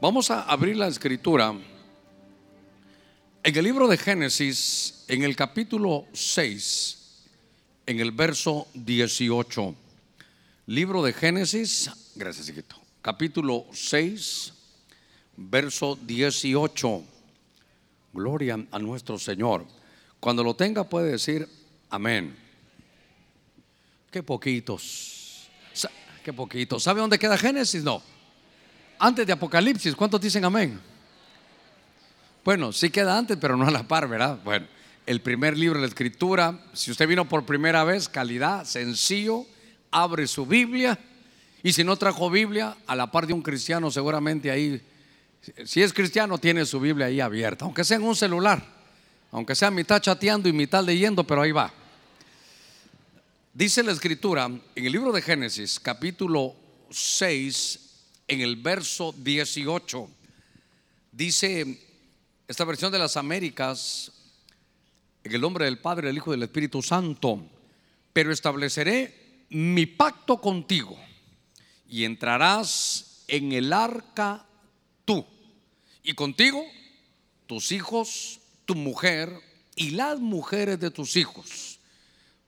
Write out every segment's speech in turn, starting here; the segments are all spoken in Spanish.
Vamos a abrir la escritura en el libro de Génesis, en el capítulo 6, en el verso 18. Libro de Génesis, gracias, hijito. Capítulo 6, verso 18. Gloria a nuestro Señor. Cuando lo tenga puede decir amén. Qué poquitos. Qué poquitos. ¿Sabe dónde queda Génesis? No. Antes de Apocalipsis. ¿Cuántos dicen amén? Bueno, sí queda antes, pero no a la par, ¿verdad? Bueno, el primer libro de la Escritura. Si usted vino por primera vez, calidad, sencillo, abre su Biblia. Y si no trajo Biblia, a la par de un cristiano, seguramente ahí, si es cristiano, tiene su Biblia ahí abierta, aunque sea en un celular, aunque sea mitad chateando y mitad leyendo, pero ahí va. Dice la escritura en el libro de Génesis, capítulo 6, en el verso 18, dice esta versión de las Américas, en el nombre del Padre, del Hijo y del Espíritu Santo, pero estableceré mi pacto contigo y entrarás en el arca tú y contigo tus hijos, tu mujer y las mujeres de tus hijos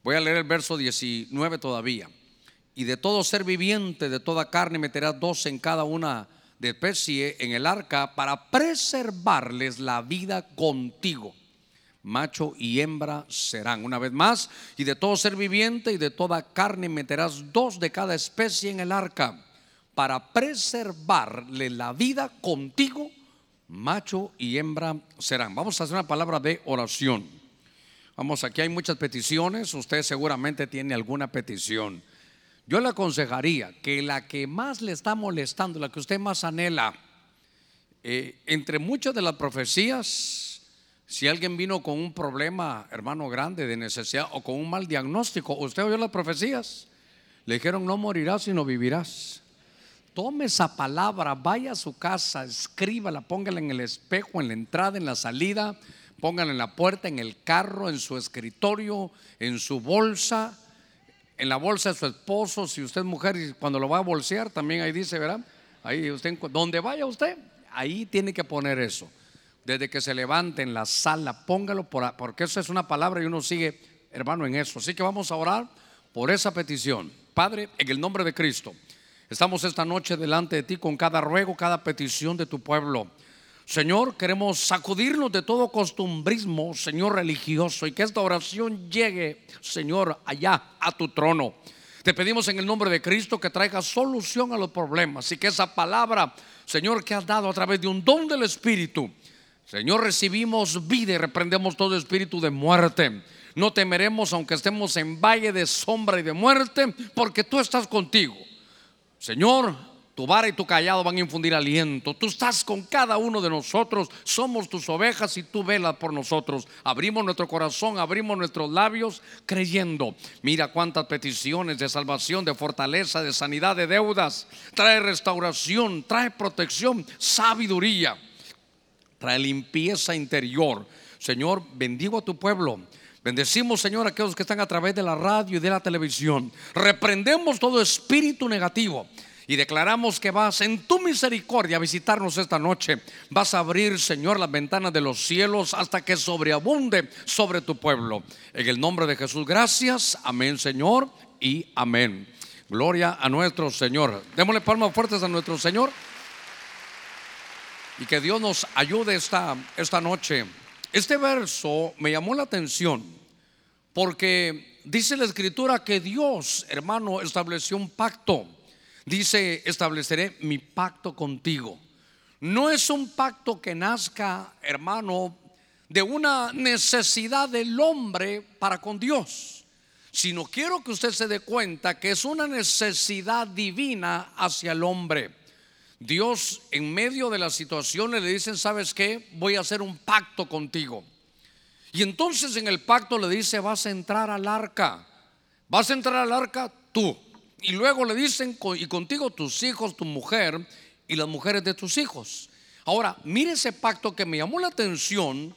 Voy a leer el verso 19 todavía. Y de todo ser viviente, de toda carne, meterás dos en cada una de especie en el arca para preservarles la vida contigo. Macho y hembra serán. Una vez más, y de todo ser viviente y de toda carne meterás dos de cada especie en el arca para preservarle la vida contigo. Macho y hembra serán. Vamos a hacer una palabra de oración. Vamos, aquí hay muchas peticiones, usted seguramente tiene alguna petición. Yo le aconsejaría que la que más le está molestando, la que usted más anhela, eh, entre muchas de las profecías, si alguien vino con un problema, hermano grande, de necesidad o con un mal diagnóstico, usted oyó las profecías, le dijeron no morirás sino vivirás. Tome esa palabra, vaya a su casa, escríbala, póngala en el espejo, en la entrada, en la salida Pónganla en la puerta, en el carro, en su escritorio, en su bolsa, en la bolsa de su esposo, si usted es mujer y cuando lo va a bolsear, también ahí dice, ¿verdad? Ahí usted, donde vaya usted, ahí tiene que poner eso. Desde que se levante en la sala, póngalo, porque eso es una palabra y uno sigue, hermano, en eso. Así que vamos a orar por esa petición. Padre, en el nombre de Cristo, estamos esta noche delante de ti con cada ruego, cada petición de tu pueblo. Señor, queremos sacudirnos de todo costumbrismo, Señor religioso, y que esta oración llegue, Señor, allá a tu trono. Te pedimos en el nombre de Cristo que traiga solución a los problemas y que esa palabra, Señor, que has dado a través de un don del Espíritu, Señor, recibimos vida y reprendemos todo espíritu de muerte. No temeremos aunque estemos en valle de sombra y de muerte, porque tú estás contigo. Señor, tu vara y tu callado van a infundir aliento. Tú estás con cada uno de nosotros. Somos tus ovejas y tú velas por nosotros. Abrimos nuestro corazón, abrimos nuestros labios creyendo. Mira cuántas peticiones de salvación, de fortaleza, de sanidad, de deudas. Trae restauración, trae protección, sabiduría. Trae limpieza interior. Señor, bendigo a tu pueblo. Bendecimos, Señor, a aquellos que están a través de la radio y de la televisión. Reprendemos todo espíritu negativo y declaramos que vas en tu misericordia a visitarnos esta noche. Vas a abrir, Señor, las ventanas de los cielos hasta que sobreabunde sobre tu pueblo. En el nombre de Jesús, gracias. Amén, Señor, y amén. Gloria a nuestro Señor. Démosle palmas fuertes a nuestro Señor. Y que Dios nos ayude esta, esta noche. Este verso me llamó la atención porque dice la escritura que Dios, hermano, estableció un pacto dice, estableceré mi pacto contigo. No es un pacto que nazca, hermano, de una necesidad del hombre para con Dios, sino quiero que usted se dé cuenta que es una necesidad divina hacia el hombre. Dios en medio de las situaciones le dicen, ¿sabes qué? Voy a hacer un pacto contigo. Y entonces en el pacto le dice, vas a entrar al arca. Vas a entrar al arca tú. Y luego le dicen, y contigo tus hijos, tu mujer y las mujeres de tus hijos. Ahora, mire ese pacto que me llamó la atención,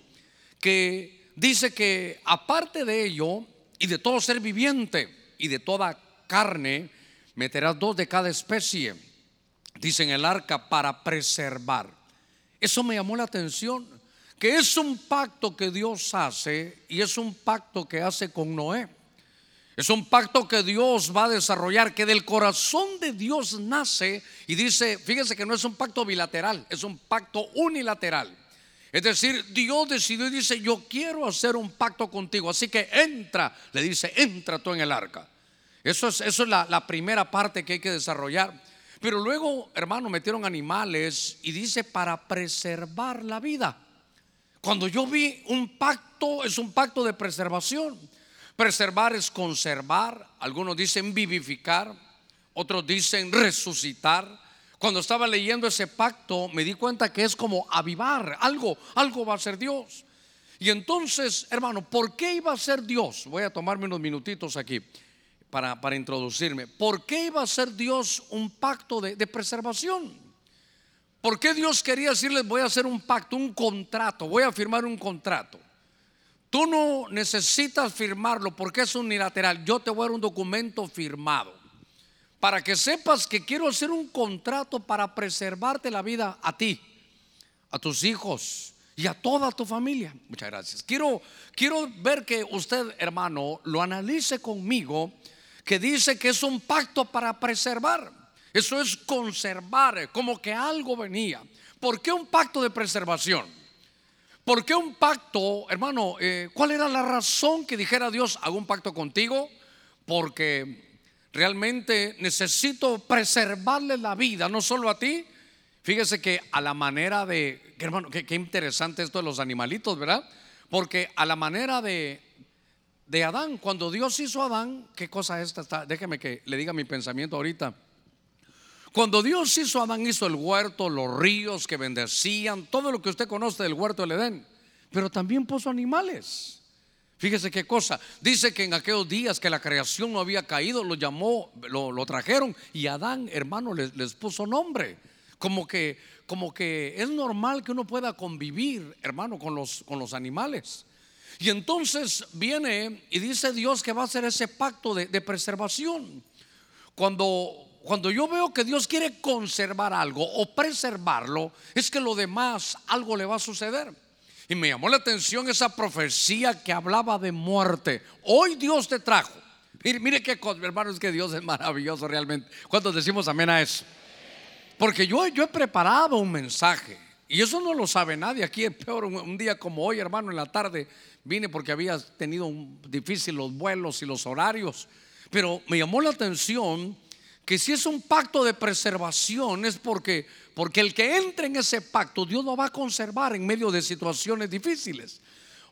que dice que aparte de ello, y de todo ser viviente, y de toda carne, meterás dos de cada especie. dice en el arca, para preservar. Eso me llamó la atención, que es un pacto que Dios hace y es un pacto que hace con Noé. Es un pacto que Dios va a desarrollar, que del corazón de Dios nace y dice, fíjese que no es un pacto bilateral, es un pacto unilateral. Es decir, Dios decidió y dice, yo quiero hacer un pacto contigo, así que entra, le dice, entra tú en el arca. Eso es, eso es la, la primera parte que hay que desarrollar. Pero luego, hermano, metieron animales y dice para preservar la vida. Cuando yo vi un pacto, es un pacto de preservación. Preservar es conservar, algunos dicen vivificar, otros dicen resucitar. Cuando estaba leyendo ese pacto me di cuenta que es como avivar, algo, algo va a ser Dios. Y entonces, hermano, ¿por qué iba a ser Dios? Voy a tomarme unos minutitos aquí para, para introducirme. ¿Por qué iba a ser Dios un pacto de, de preservación? ¿Por qué Dios quería decirles voy a hacer un pacto, un contrato, voy a firmar un contrato? Tú no necesitas firmarlo porque es unilateral. Yo te voy a dar un documento firmado para que sepas que quiero hacer un contrato para preservarte la vida a ti, a tus hijos y a toda tu familia. Muchas gracias. Quiero, quiero ver que usted, hermano, lo analice conmigo, que dice que es un pacto para preservar. Eso es conservar, como que algo venía. ¿Por qué un pacto de preservación? ¿Por qué un pacto, hermano? Eh, ¿Cuál era la razón que dijera Dios, hago un pacto contigo? Porque realmente necesito preservarle la vida, no solo a ti. Fíjese que a la manera de, hermano, qué, interesante esto de los animalitos, ¿verdad? Porque a la manera de, de Adán, cuando Dios hizo a Adán, ¿qué cosa es esta? Déjeme que le diga mi pensamiento ahorita. Cuando Dios hizo a Adán, hizo el huerto, los ríos que bendecían, todo lo que usted conoce del huerto del Edén, pero también puso animales. Fíjese qué cosa. Dice que en aquellos días que la creación no había caído, lo llamó, lo, trajeron y Adán, hermano, les, les, puso nombre. Como que, como que es normal que uno pueda convivir, hermano, con los, con los animales. Y entonces viene y dice Dios que va a hacer ese pacto de, de preservación. Cuando cuando yo veo que Dios quiere conservar algo o preservarlo, es que lo demás algo le va a suceder. Y me llamó la atención esa profecía que hablaba de muerte. Hoy Dios te trajo. Mire, mire cosa, hermanos, que Dios es maravilloso realmente. ¿Cuántos decimos amén a eso? Porque yo, yo he preparado un mensaje. Y eso no lo sabe nadie. Aquí es peor un, día como hoy, hermano, en la tarde vine porque había tenido un, difícil los vuelos y los horarios. Pero me llamó la atención que si es un pacto de preservación es porque, porque el que entre en ese pacto Dios lo va a conservar en medio de situaciones difíciles.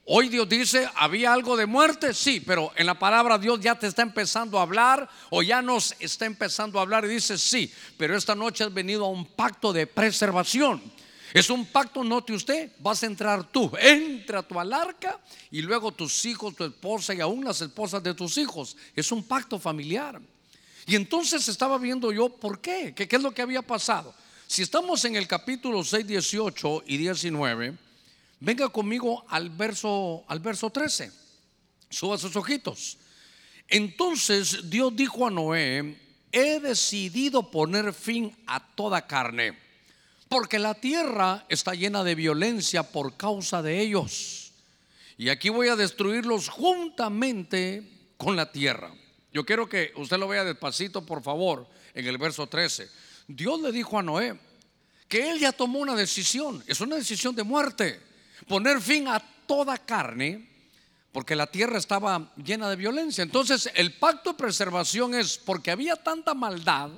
Hoy Dios dice, ¿había algo de muerte? Sí, pero en la palabra Dios ya te está empezando a hablar o ya nos está empezando a hablar y dice, sí, pero esta noche has venido a un pacto de preservación. Es un pacto, note usted, vas a entrar tú, entra tú al arca y luego tus hijos, tu esposa y aún las esposas de tus hijos. Es un pacto familiar. Y entonces estaba viendo yo por qué, qué, es lo que había pasado. Si estamos en el capítulo 6, 18 y 19, venga conmigo al verso, al verso 13. Suba sus ojitos. Entonces Dios dijo a Noé, he decidido poner fin a toda carne, porque la tierra está llena de violencia por causa de ellos. Y aquí voy a destruirlos juntamente con la tierra. Yo quiero que usted lo vea despacito, por favor, en el verso 13. Dios le dijo a Noé que él ya tomó una decisión, es una decisión de muerte, poner fin a toda carne, porque la tierra estaba llena de violencia. Entonces el pacto de preservación es porque había tanta maldad,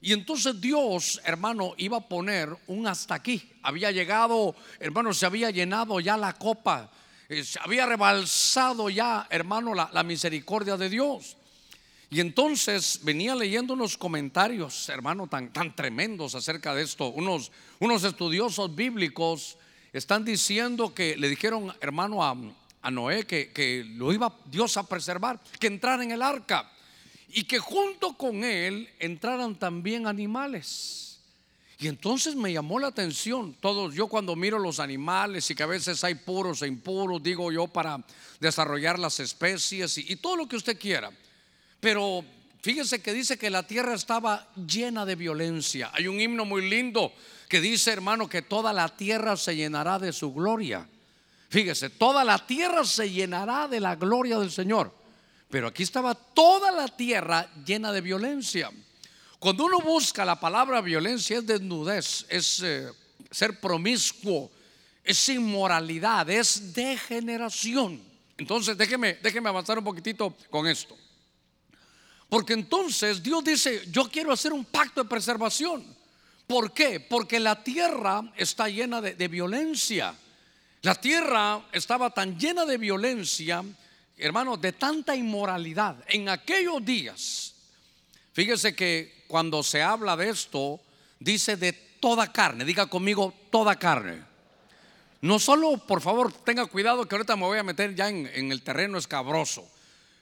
y entonces Dios, hermano, iba a poner un hasta aquí. Había llegado, hermano, se había llenado ya la copa, eh, se había rebalsado ya, hermano, la, la misericordia de Dios. Y entonces venía leyendo unos comentarios, hermano, tan, tan tremendos acerca de esto. Unos, unos estudiosos bíblicos están diciendo que le dijeron, hermano, a, a Noé que, que, lo iba Dios a preservar, que entrara en el arca y que junto con él entraran también animales. Y entonces me llamó la atención, todos, yo cuando miro los animales y que a veces hay puros e impuros, digo yo, para desarrollar las especies y todo lo que usted quiera. Pero fíjese que dice que la tierra estaba llena de violencia. Hay un himno muy lindo que dice, hermano, que toda la tierra se llenará de su gloria. Fíjese, toda la tierra se llenará de la gloria del Señor. Pero aquí estaba toda la tierra llena de violencia. Cuando uno busca la palabra violencia es desnudez, es eh, ser promiscuo, es inmoralidad, es degeneración. Entonces déjeme, déjeme avanzar un poquitito con esto. Porque entonces Dios dice, yo quiero hacer un pacto de preservación. ¿Por qué? Porque la tierra está llena de, violencia. La tierra estaba tan llena de violencia, hermano, de tanta inmoralidad. En aquellos días, fíjese que cuando se habla de esto, dice de toda carne. Diga conmigo, toda carne. No solo, por favor, tenga cuidado que ahorita me voy a meter ya en, en el terreno escabroso.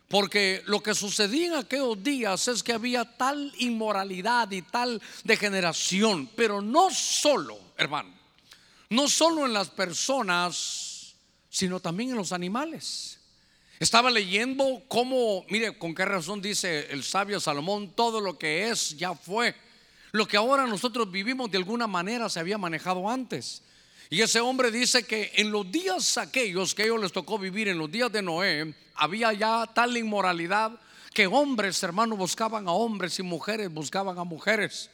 Porque lo que sucedía en aquellos días es que había tal inmoralidad y tal degeneración, pero no solo, hermano, no solo en las personas, sino también en los animales. Estaba leyendo cómo, mire, con qué razón dice el sabio Salomón, todo lo que es ya fue. Lo que ahora nosotros vivimos de alguna manera se había manejado antes. Y ese hombre dice que en los días aquellos que ellos les tocó vivir, en los días de Noé, había ya tal inmoralidad que hombres, hermanos, buscaban a hombres y mujeres buscaban a mujeres.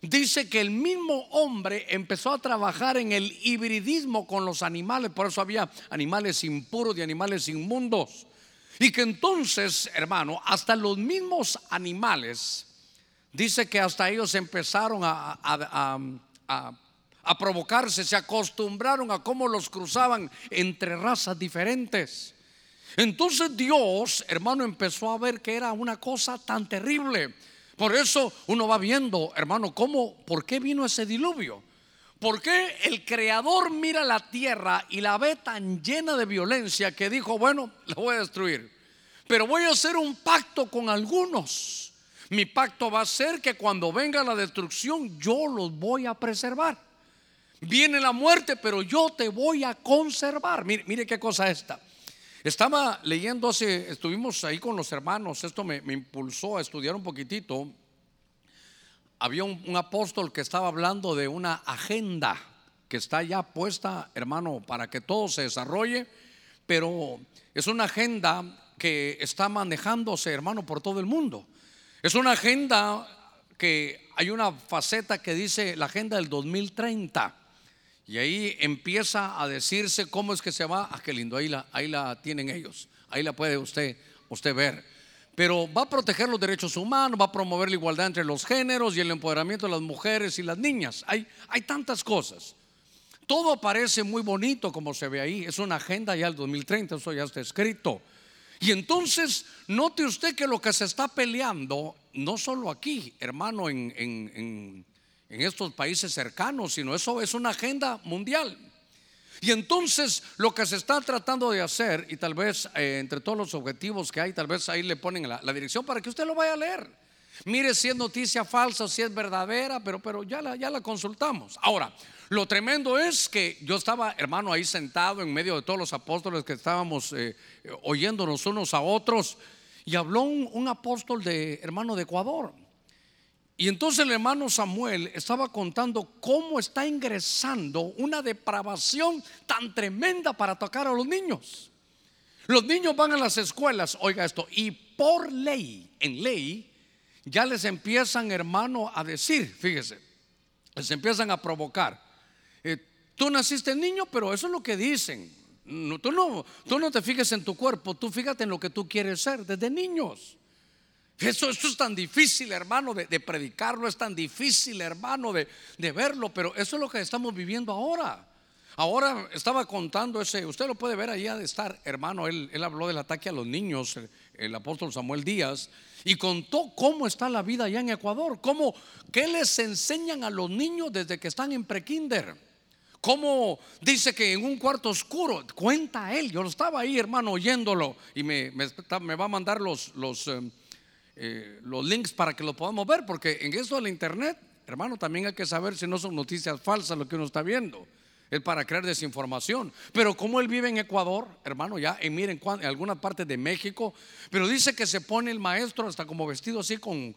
Dice que el mismo hombre empezó a trabajar en el hibridismo con los animales, por eso había animales impuros y animales inmundos. Y que entonces, hermano, hasta los mismos animales, dice que hasta ellos empezaron a, a provocarse, se acostumbraron a cómo los cruzaban entre razas diferentes. Entonces Dios, hermano, empezó a ver que era una cosa tan terrible. Por eso uno va viendo, hermano, cómo, por qué vino ese diluvio. ¿Por qué el creador mira la tierra y la ve tan llena de violencia que dijo, bueno, la voy a destruir? Pero voy a hacer un pacto con algunos. Mi pacto va a ser que cuando venga la destrucción yo los voy a preservar. Viene la muerte, pero yo te voy a conservar. Mire, mire qué cosa esta. Estaba leyendo hace, estuvimos ahí con los hermanos, esto me, impulsó a estudiar un poquitito. Había un, un, apóstol que estaba hablando de una agenda que está ya puesta, hermano, para que todo se desarrolle, pero es una agenda que está manejándose, hermano, por todo el mundo. Es una agenda que hay una faceta que dice la agenda del 2030. Y ahí empieza a decirse cómo es que se va. Ah, qué lindo, ahí la, ahí la tienen ellos. Ahí la puede usted, usted ver. Pero va a proteger los derechos humanos, va a promover la igualdad entre los géneros y el empoderamiento de las mujeres y las niñas. Hay, hay tantas cosas. Todo parece muy bonito como se ve ahí. Es una agenda ya del 2030, eso ya está escrito. Y entonces, note usted que lo que se está peleando, no solo aquí, hermano, en, en en estos países cercanos, sino eso es una agenda mundial. Y entonces lo que se está tratando de hacer, y tal vez eh, entre todos los objetivos que hay, tal vez ahí le ponen la, dirección para que usted lo vaya a leer. Mire si es noticia falsa si es verdadera, pero, pero ya, la, ya la consultamos. Ahora, lo tremendo es que yo estaba, hermano, ahí sentado en medio de todos los apóstoles que estábamos eh, oyéndonos unos a otros, y habló un, un apóstol de, hermano, de Ecuador. Y entonces el hermano Samuel estaba contando cómo está ingresando una depravación tan tremenda para tocar a los niños. Los niños van a las escuelas, oiga esto, y por ley, en ley, ya les empiezan, hermano, a decir, fíjese, les empiezan a provocar. Eh, tú naciste niño, pero eso es lo que dicen. tú, no, tú no te fijes en tu cuerpo, tú fíjate en lo que tú quieres ser desde niños. Eso, es tan difícil, hermano, de, predicarlo, es tan difícil, hermano, de, verlo, pero eso es lo que estamos viviendo ahora. Ahora estaba contando ese, usted lo puede ver ahí de estar, hermano, él, él habló del ataque a los niños, el, apóstol Samuel Díaz, y contó cómo está la vida allá en Ecuador, cómo, qué les enseñan a los niños desde que están en prekinder. Cómo dice que en un cuarto oscuro, cuenta él, yo estaba ahí, hermano, oyéndolo, y me, me, va a mandar los, los em, eh, los links para que lo podamos ver, porque en eso de la internet, hermano, también hay que saber si no son noticias falsas lo que uno está viendo. es para crear desinformación. Pero como él vive en Ecuador, hermano, ya, y miren, en algunas partes de México, pero dice que se pone el maestro hasta como vestido así con,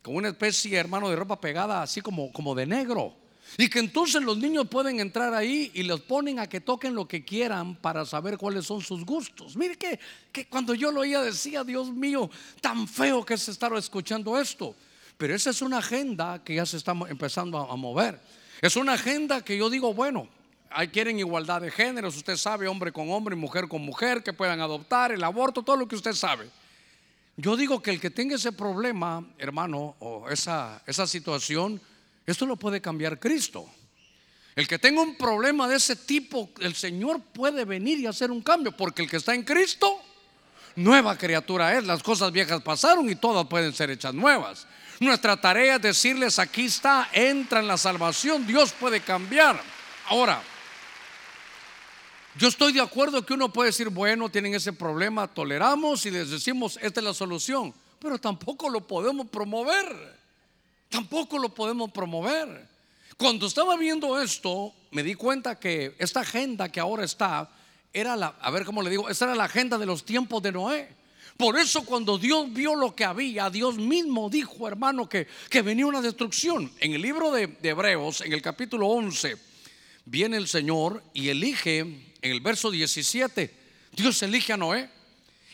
con una especie, hermano, de ropa pegada, así como, como de negro. Y que entonces los niños pueden entrar ahí y los ponen a que toquen lo que quieran para saber cuáles son sus gustos. Mire que, que cuando yo lo oía decía, Dios mío, tan feo que es estar escuchando esto. Pero esa es una agenda que ya se está empezando a, mover. Es una agenda que yo digo, bueno, hay quieren igualdad de géneros, usted sabe, hombre con hombre mujer con mujer, que puedan adoptar, el aborto, todo lo que usted sabe. Yo digo que el que tenga ese problema, hermano, o esa, esa situación, esto lo puede cambiar Cristo. El que tenga un problema de ese tipo, el Señor puede venir y hacer un cambio, porque el que está en Cristo, nueva criatura es. Las cosas viejas pasaron y todas pueden ser hechas nuevas. Nuestra tarea es decirles, aquí está, entra en la salvación, Dios puede cambiar. Ahora, yo estoy de acuerdo que uno puede decir, bueno, tienen ese problema, toleramos y les decimos, esta es la solución, pero tampoco lo podemos promover. Tampoco lo podemos promover. Cuando estaba viendo esto, me di cuenta que esta agenda que ahora está, era la, a ver cómo le digo, esta era la agenda de los tiempos de Noé. Por eso cuando Dios vio lo que había, Dios mismo dijo, hermano, que, que venía una destrucción. En el libro de, de Hebreos, en el capítulo 11, viene el Señor y elige, en el verso 17, Dios elige a Noé.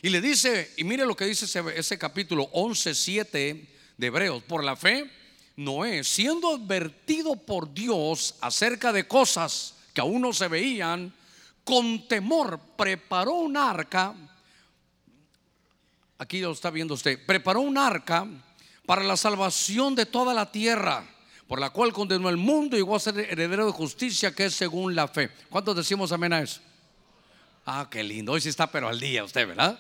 Y le dice, y mire lo que dice ese, ese capítulo 11, 7 de Hebreos, por la fe Noé, siendo advertido por Dios acerca de cosas que aún no se veían, con temor preparó un arca. Aquí lo está viendo usted. Preparó un arca para la salvación de toda la tierra, por la cual condenó el mundo y llegó a ser heredero de justicia, que es según la fe. ¿Cuántos decimos amén a eso? Ah, qué lindo. Hoy sí está, pero al día usted, ¿verdad?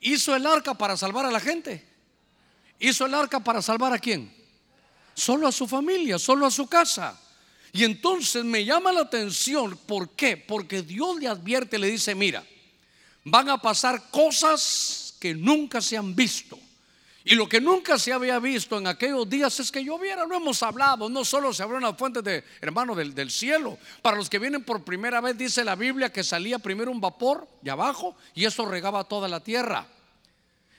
Hizo el arca para salvar a la gente. Hizo el arca para salvar a quién? Solo a su familia, solo a su casa. Y entonces me llama la atención, ¿por qué? Porque Dios le advierte, le dice, mira, van a pasar cosas que nunca se han visto. Y lo que nunca se había visto en aquellos días es que lloviera. No hemos hablado, no solo se abrieron las fuentes de, hermano, del, del, cielo. Para los que vienen por primera vez, dice la Biblia que salía primero un vapor de abajo y eso regaba toda la tierra.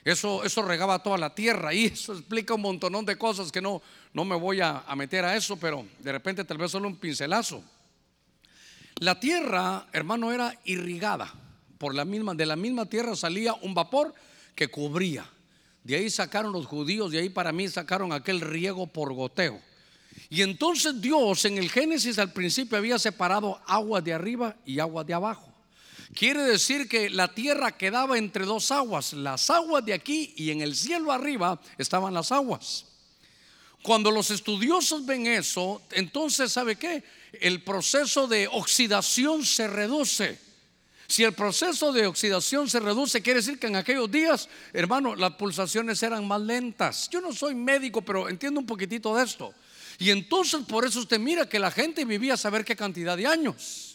Eso, eso regaba toda la tierra y eso explica un montón de cosas que no, no me voy a, meter a eso, pero de repente tal vez solo un pincelazo. La tierra, hermano, era irrigada. Por la misma, de la misma tierra salía un vapor que cubría. De ahí sacaron los judíos, de ahí para mí sacaron aquel riego por goteo. Y entonces Dios en el Génesis al principio había separado agua de arriba y agua de abajo. Quiere decir que la tierra quedaba entre dos aguas, las aguas de aquí y en el cielo arriba estaban las aguas. Cuando los estudiosos ven eso, entonces ¿sabe qué? El proceso de oxidación se reduce. Si el proceso de oxidación se reduce, quiere decir que en aquellos días, hermano, las pulsaciones eran más lentas. Yo no soy médico, pero entiendo un poquitito de esto. Y entonces por eso usted mira que la gente vivía a saber qué cantidad de años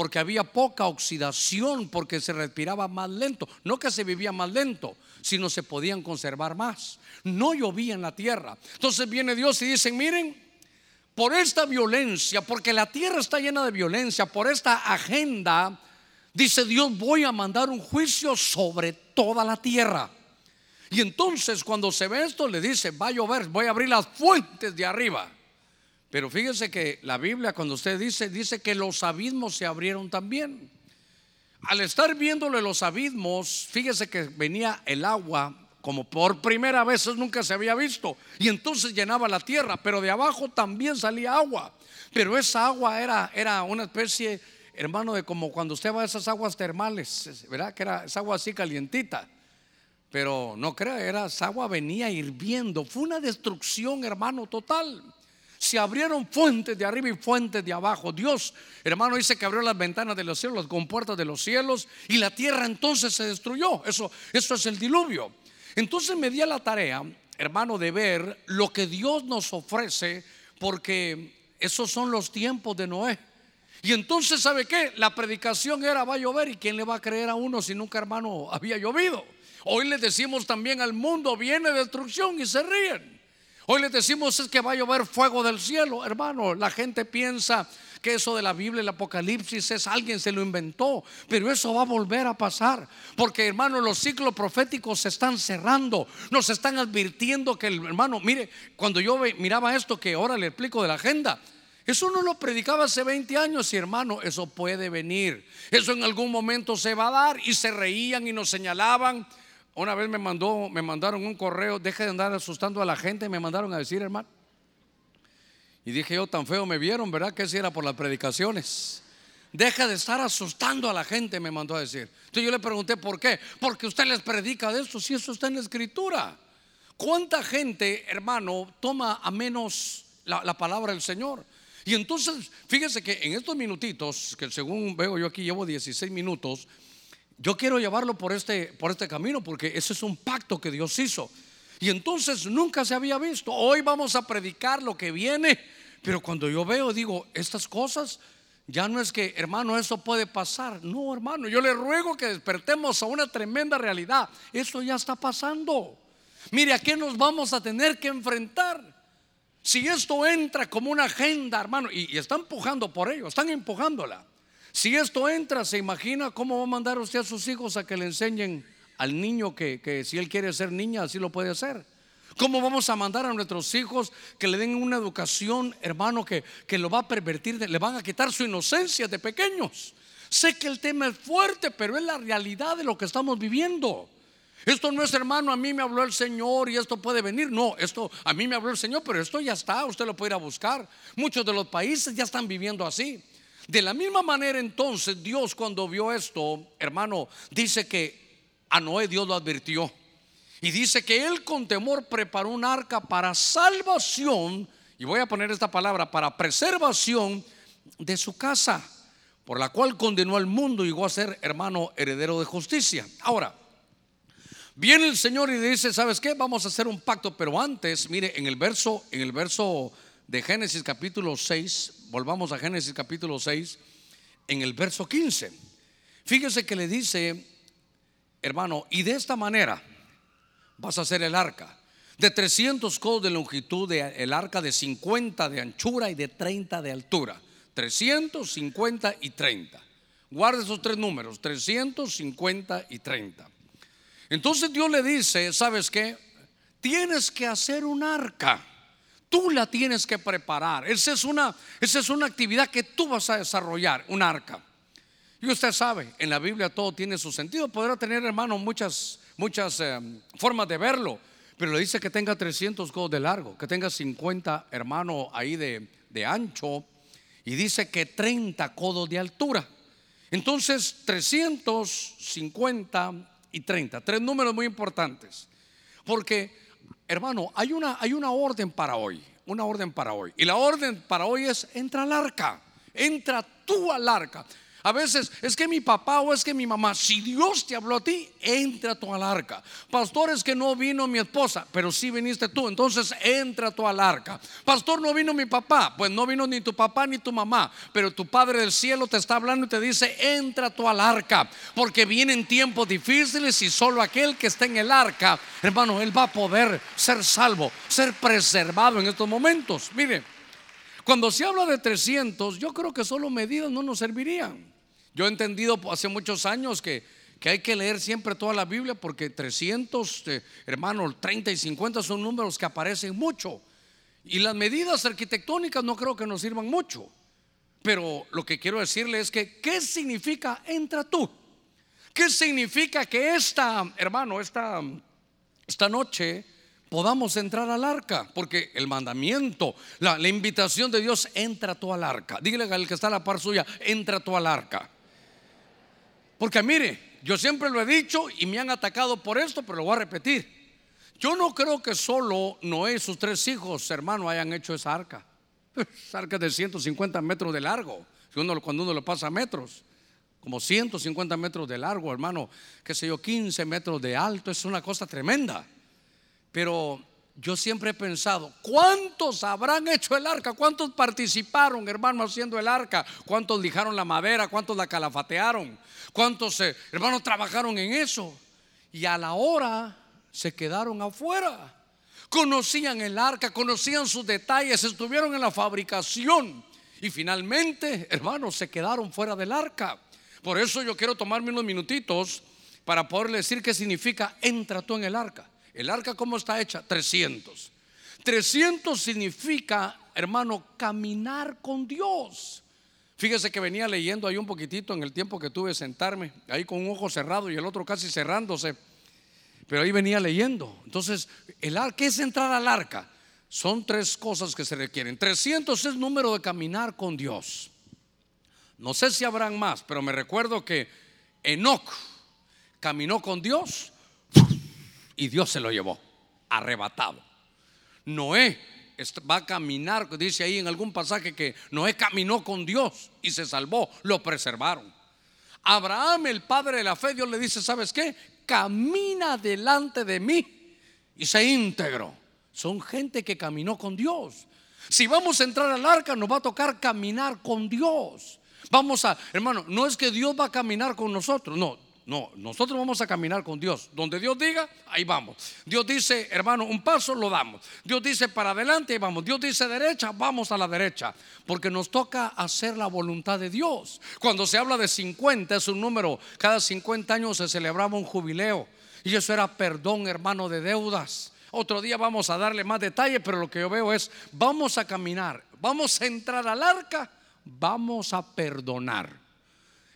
porque había poca oxidación, porque se respiraba más lento. No que se vivía más lento, sino se podían conservar más. No llovía en la tierra. Entonces viene Dios y dice, miren, por esta violencia, porque la tierra está llena de violencia, por esta agenda, dice Dios, voy a mandar un juicio sobre toda la tierra. Y entonces cuando se ve esto, le dice, va a llover, voy a abrir las fuentes de arriba. Pero fíjese que la Biblia cuando usted dice, dice que los abismos se abrieron también. Al estar viéndole los abismos, fíjese que venía el agua como por primera vez nunca se había visto. Y entonces llenaba la tierra, pero de abajo también salía agua. Pero esa agua era, era una especie, hermano, de como cuando usted va a esas aguas termales, ¿verdad? Que era esa agua así calientita. Pero no crea, era esa agua venía hirviendo. Fue una destrucción, hermano, total se abrieron fuentes de arriba y fuentes de abajo. Dios, hermano, dice que abrió las ventanas de los cielos, las compuertas de los cielos, y la tierra entonces se destruyó. Eso, eso es el diluvio. Entonces me di a la tarea, hermano, de ver lo que Dios nos ofrece, porque esos son los tiempos de Noé. Y entonces, ¿sabe qué? La predicación era va a llover y quién le va a creer a uno si nunca, hermano, había llovido. Hoy le decimos también al mundo, viene destrucción y se ríen. Hoy les decimos es que va a llover fuego del cielo, hermano. La gente piensa que eso de la Biblia, el Apocalipsis, es alguien se lo inventó, pero eso va a volver a pasar, porque hermano, los ciclos proféticos se están cerrando, nos están advirtiendo que el hermano, mire, cuando yo miraba esto que ahora le explico de la agenda, eso no lo predicaba hace 20 años y hermano, eso puede venir, eso en algún momento se va a dar y se reían y nos señalaban. Una vez me mandó, me mandaron un correo, deje de andar asustando a la gente, me mandaron a decir, hermano, y dije yo, tan feo me vieron, ¿verdad? Que si era por las predicaciones. Deja de estar asustando a la gente, me mandó a decir. Entonces yo le pregunté, ¿por qué? Porque usted les predica de esto, si eso está en la escritura. ¿Cuánta gente, hermano, toma a menos la, palabra del Señor? Y entonces, fíjese que en estos minutitos, que según veo yo aquí llevo 16 minutos, yo quiero llevarlo por este, por este camino, porque ese es un pacto que Dios hizo. Y entonces nunca se había visto. Hoy vamos a predicar lo que viene. Pero cuando yo veo, digo, estas cosas, ya no es que, hermano, eso puede pasar. No, hermano, yo le ruego que despertemos a una tremenda realidad. Eso ya está pasando. Mire, ¿a qué nos vamos a tener que enfrentar? Si esto entra como una agenda, hermano, y, y está empujando por ello, están empujándola. Si esto entra, se imagina cómo va a mandar usted a sus hijos a que le enseñen al niño que, si él quiere ser niña, así lo puede hacer. ¿Cómo vamos a mandar a nuestros hijos que le den una educación, hermano, que, que lo va a pervertir, le van a quitar su inocencia de pequeños? Sé que el tema es fuerte, pero es la realidad de lo que estamos viviendo. Esto no es hermano, a mí me habló el Señor y esto puede venir. No, esto a mí me habló el Señor, pero esto ya está, usted lo puede ir a buscar. Muchos de los países ya están viviendo así. De la misma manera entonces Dios cuando vio esto, hermano, dice que a Noé Dios lo advirtió. Y dice que él con temor preparó un arca para salvación, y voy a poner esta palabra, para preservación de su casa, por la cual condenó al mundo y llegó a ser hermano heredero de justicia. Ahora, viene el Señor y dice, ¿sabes qué? Vamos a hacer un pacto, pero antes, mire, en el verso, en el verso de Génesis capítulo 6, volvamos a Génesis capítulo 6, en el verso 15. Fíjese que le dice hermano, y de esta manera vas a hacer el arca. De 300 codos de longitud, el arca de 50 de anchura y de 30 de altura. 350 y 30. Guarda esos tres números, 350 y 30. Entonces Dios le dice, ¿sabes qué? Tienes que hacer un arca. Tú la tienes que preparar. Esa es una, esa es una actividad que tú vas a desarrollar, un arca. Y usted sabe, en la Biblia todo tiene su sentido. Podrá tener, hermano, muchas, muchas eh, formas de verlo. Pero le dice que tenga 300 codos de largo, que tenga 50, hermano, ahí de, de ancho. Y dice que 30 codos de altura. Entonces, 350 y 30. Tres números muy importantes. Porque, hermano, hay una, hay una orden para hoy. Una orden para hoy. Y la orden para hoy es entra al arca. Entra tú al arca. A veces es que mi papá o es que mi mamá, si Dios te habló a ti, entra tú al arca. Pastor, es que no vino mi esposa, pero sí viniste tú, entonces entra tú al arca. Pastor, no vino mi papá, pues no vino ni tu papá ni tu mamá, pero tu Padre del cielo te está hablando y te dice, entra tú al arca, porque vienen tiempos difíciles y solo aquel que está en el arca, hermano, él va a poder ser salvo, ser preservado en estos momentos. Mire. Cuando se habla de 300, yo creo que solo medidas no nos servirían. Yo he entendido hace muchos años que, hay que leer siempre toda la Biblia porque 300, eh, hermanos, 30 y 50 son números que aparecen mucho. Y las medidas arquitectónicas no creo que nos sirvan mucho. Pero lo que quiero decirle es que, ¿qué significa entra tú? ¿Qué significa que esta, hermano, esta, esta noche podamos entrar al arca, porque el mandamiento, la, invitación de Dios, entra tú al arca. Dígale al que está a la par suya, entra tú al arca. Porque mire, yo siempre lo he dicho y me han atacado por esto, pero lo voy a repetir. Yo no creo que solo Noé y sus tres hijos, hermano, hayan hecho esa arca. Esa arca de 150 metros de largo, cuando uno lo pasa a metros como 150 metros de largo, hermano, qué sé yo, 15 metros de alto, es una cosa tremenda. Pero yo siempre he pensado, ¿cuántos habrán hecho el arca? ¿Cuántos participaron, hermano, haciendo el arca? ¿Cuántos lijaron la madera? ¿Cuántos la calafatearon? ¿Cuántos, eh, hermanos, trabajaron en eso? Y a la hora se quedaron afuera. conocían el arca, conocían sus detalles, estuvieron en la fabricación y finalmente, hermanos, se quedaron fuera del arca. Por eso yo quiero tomarme unos minutitos para poderle decir qué significa entra tú en el arca. El arca, ¿cómo está hecha? 300. 300 significa, hermano, caminar con Dios. Fíjese que venía leyendo ahí un poquitito en el tiempo que tuve sentarme, ahí con un ojo cerrado y el otro casi cerrándose. Pero ahí venía leyendo. Entonces, el arca, ¿qué es entrar al arca? Son tres cosas que se requieren. 300 es número de caminar con Dios. No sé si habrán más, pero me recuerdo que Enoch caminó con Dios y Dios se lo llevó, arrebatado. Noé va a caminar, dice ahí en algún pasaje que Noé caminó con Dios y se salvó, lo preservaron. Abraham, el padre de la fe, Dios le dice, ¿sabes qué? Camina delante de mí y se íntegro. Son gente que caminó con Dios. Si vamos a entrar al arca, nos va a tocar caminar con Dios. Vamos a, hermano, no es que Dios va a caminar con nosotros, no, no, nosotros vamos a caminar con Dios. Donde Dios diga, ahí vamos. Dios dice, hermano, un paso lo damos. Dios dice para adelante, ahí vamos. Dios dice derecha, vamos a la derecha. Porque nos toca hacer la voluntad de Dios. Cuando se habla de 50, es un número. Cada 50 años se celebraba un jubileo. Y eso era perdón, hermano, de deudas. Otro día vamos a darle más detalle, pero lo que yo veo es, vamos a caminar, vamos a entrar al arca, vamos a perdonar.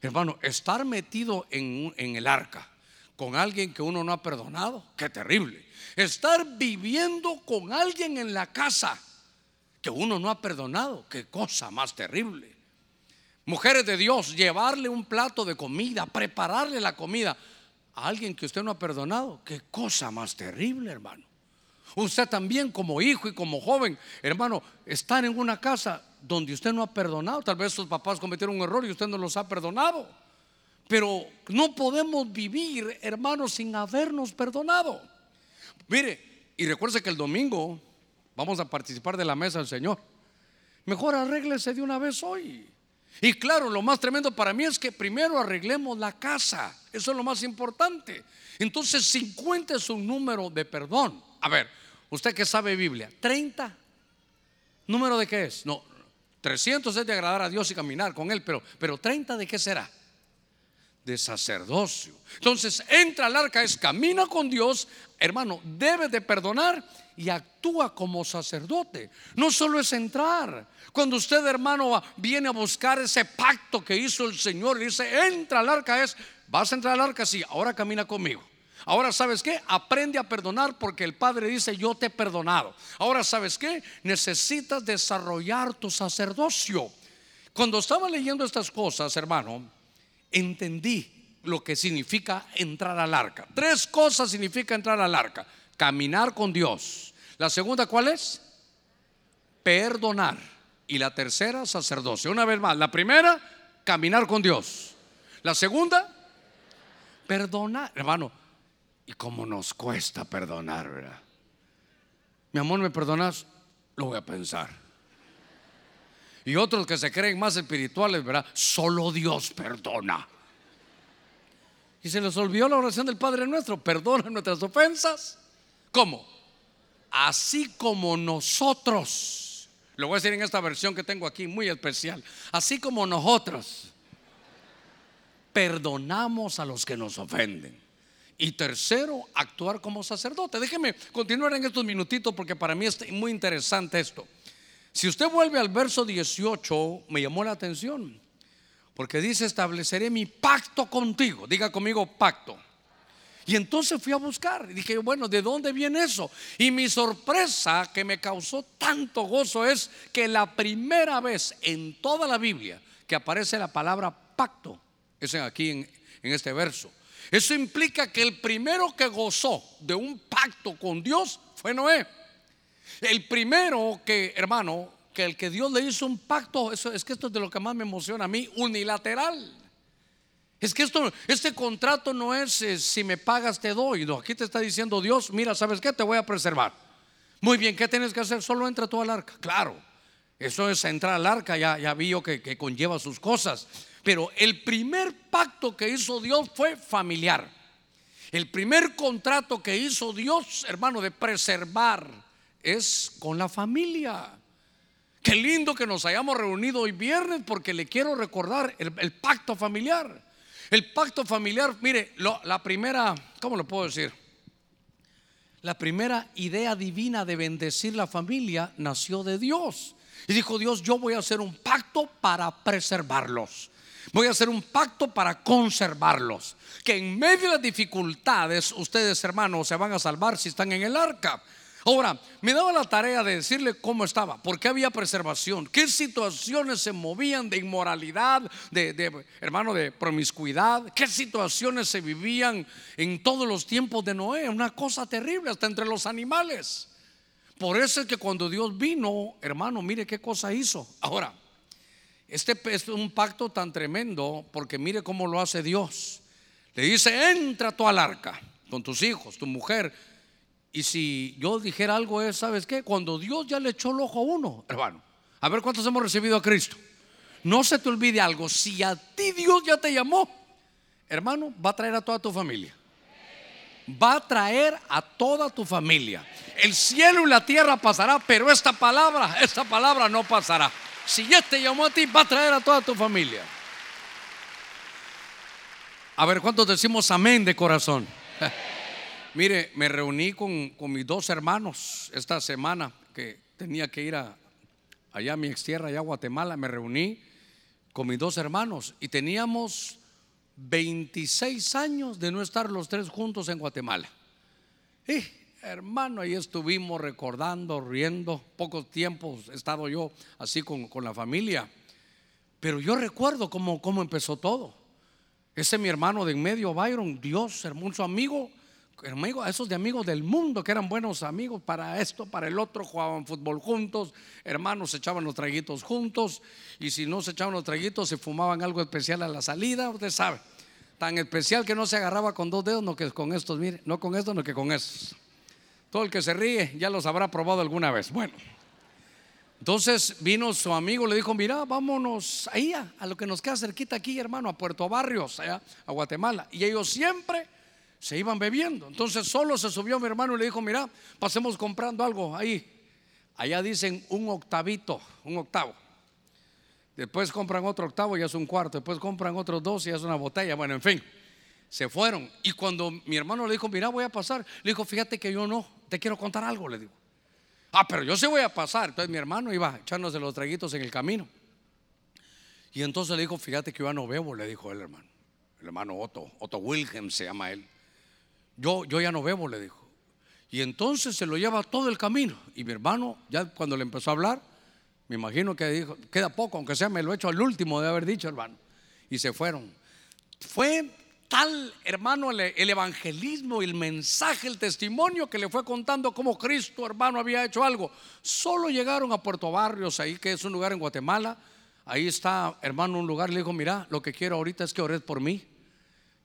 Hermano, estar metido en, el arca con alguien que uno no ha perdonado, qué terrible. Estar viviendo con alguien en la casa que uno no ha perdonado, qué cosa más terrible. Mujeres de Dios, llevarle un plato de comida, prepararle la comida a alguien que usted no ha perdonado, qué cosa más terrible, hermano. Usted también como hijo y como joven, hermano, estar en una casa donde usted no ha perdonado. Tal vez sus papás cometieron un error y usted no los ha perdonado. Pero no podemos vivir, hermanos, sin habernos perdonado. Mire, y recuerde que el domingo vamos a participar de la mesa del Señor. Mejor arréglese de una vez hoy. Y claro, lo más tremendo para mí es que primero arreglemos la casa. Eso es lo más importante. Entonces, 50 es un número de perdón. A ver, usted que sabe Biblia, 30. ¿Número de qué es? No, 300 es de agradar a Dios y caminar con Él, pero, pero 30 de qué será? De sacerdocio. Entonces entra al arca, es camina con Dios, hermano, debe de perdonar y actúa como sacerdote. No solo es entrar. Cuando usted, hermano, viene a buscar ese pacto que hizo el Señor y dice, entra al arca, es, vas a entrar al arca, sí, ahora camina conmigo. Ahora sabes qué? Aprende a perdonar porque el Padre dice, yo te he perdonado. Ahora sabes qué? Necesitas desarrollar tu sacerdocio. Cuando estaba leyendo estas cosas, hermano, entendí lo que significa entrar al arca. Tres cosas significa entrar al arca. Caminar con Dios. La segunda, ¿cuál es? Perdonar. Y la tercera, sacerdocio. Una vez más, la primera, caminar con Dios. La segunda, perdonar. Hermano, y cómo nos cuesta perdonar, ¿verdad? Mi amor, ¿me perdonas? Lo voy a pensar. Y otros que se creen más espirituales, ¿verdad? Solo Dios perdona. Y se les olvidó la oración del Padre nuestro. Perdona nuestras ofensas. ¿Cómo? Así como nosotros. Lo voy a decir en esta versión que tengo aquí, muy especial. Así como nosotros perdonamos a los que nos ofenden. Y tercero, actuar como sacerdote. Déjeme continuar en estos minutitos porque para mí es muy interesante esto. Si usted vuelve al verso 18, me llamó la atención. Porque dice, estableceré mi pacto contigo. Diga conmigo, pacto. Y entonces fui a buscar. Y dije, bueno, ¿de dónde viene eso? Y mi sorpresa que me causó tanto gozo es que la primera vez en toda la Biblia que aparece la palabra pacto es aquí en, en este verso. Eso implica que el primero que gozó de un pacto con Dios fue Noé. El primero que, hermano, que el que Dios le hizo un pacto, eso, es que esto es de lo que más me emociona a mí, unilateral. Es que esto, este contrato no es eh, si me pagas te doy. Aquí te está diciendo Dios, mira, ¿sabes qué? Te voy a preservar. Muy bien, ¿qué tienes que hacer? Solo entra tú al arca. Claro, eso es entrar al arca, ya, ya vi yo que conlleva sus cosas. Pero el primer pacto que hizo Dios fue familiar. El primer contrato que hizo Dios, hermano, de preservar es con la familia. Qué lindo que nos hayamos reunido hoy viernes porque le quiero recordar el, pacto familiar. El pacto familiar, mire, la primera, ¿cómo lo puedo decir? La primera idea divina de bendecir la familia nació de Dios. Y dijo Dios, yo voy a hacer un pacto para preservarlos. Voy a hacer un pacto para conservarlos. Que en medio de las dificultades, ustedes hermanos se van a salvar si están en el arca. Ahora, me daba la tarea de decirle cómo estaba, por qué había preservación, qué situaciones se movían de inmoralidad, de, hermano, de promiscuidad, qué situaciones se vivían en todos los tiempos de Noé, una cosa terrible, hasta entre los animales. Por eso es que cuando Dios vino, hermano, mire qué cosa hizo. Ahora, este es un pacto tan tremendo porque mire cómo lo hace Dios. Le dice, entra tú al arca con tus hijos, tu mujer. Y si yo dijera algo es, ¿sabes qué? Cuando Dios ya le echó el ojo a uno, hermano, a ver cuántos hemos recibido a Cristo. No se te olvide algo, si a ti Dios ya te llamó, hermano, va a traer a toda tu familia. Va a traer a toda tu familia. El cielo y la tierra pasará, pero esta palabra, esta palabra no pasará. Si ya te llamó a ti, va a traer a toda tu familia. A ver, ¿cuántos decimos amén de corazón? Mire, me reuní con, mis dos hermanos esta semana que tenía que ir a, allá a mi ex tierra, allá a Guatemala. Me reuní con mis dos hermanos y teníamos 26 años de no estar los tres juntos en Guatemala. Y Hermano, ahí estuvimos recordando, riendo. Pocos tiempos he estado yo así con, la familia. Pero yo recuerdo cómo, empezó todo. Ese mi hermano de en medio, Byron, Dios, hermoso amigo, amigo, esos de amigos del mundo que eran buenos amigos para esto, para el otro, jugaban fútbol juntos, hermanos se echaban los traguitos juntos, y si no se echaban los traguitos, se fumaban algo especial a la salida, usted sabe, tan especial que no se agarraba con dos dedos, no que con estos, mire, no con estos, no que con estos. Todo el que se ríe ya los habrá probado alguna vez. Bueno, entonces vino su amigo, le dijo, mira, vámonos ahí a, lo que nos queda cerquita aquí, hermano, a Puerto Barrios, allá, a Guatemala. Y ellos siempre se iban bebiendo. Entonces solo se subió mi hermano y le dijo, mira, pasemos comprando algo ahí. Allá dicen un octavito, un octavo. Después compran otro octavo y es un cuarto. Después compran otros dos y es una botella. Bueno, en fin se fueron. Y cuando mi hermano le dijo, mira, voy a pasar, le dijo, fíjate que yo no, te quiero contar algo, le digo. Ah, pero yo sí voy a pasar. Entonces mi hermano iba echándose los traguitos en el camino. Y entonces le dijo, fíjate que yo no bebo, le dijo el hermano. El hermano Otto, Otto Wilhelm se llama él. Yo, yo ya no bebo, le dijo. Y entonces se lo lleva todo el camino. Y mi hermano, ya cuando le empezó a hablar, me imagino que dijo, queda poco, aunque sea me lo he hecho al último de haber dicho, hermano. Y se fueron. Fue tal, hermano, el, evangelismo, el mensaje, el testimonio que le fue contando cómo Cristo, hermano, había hecho algo. Solo llegaron a Puerto Barrios, ahí que es un lugar en Guatemala. Ahí está, hermano, un lugar. Le dijo, mira, lo que quiero ahorita es que ores por mí.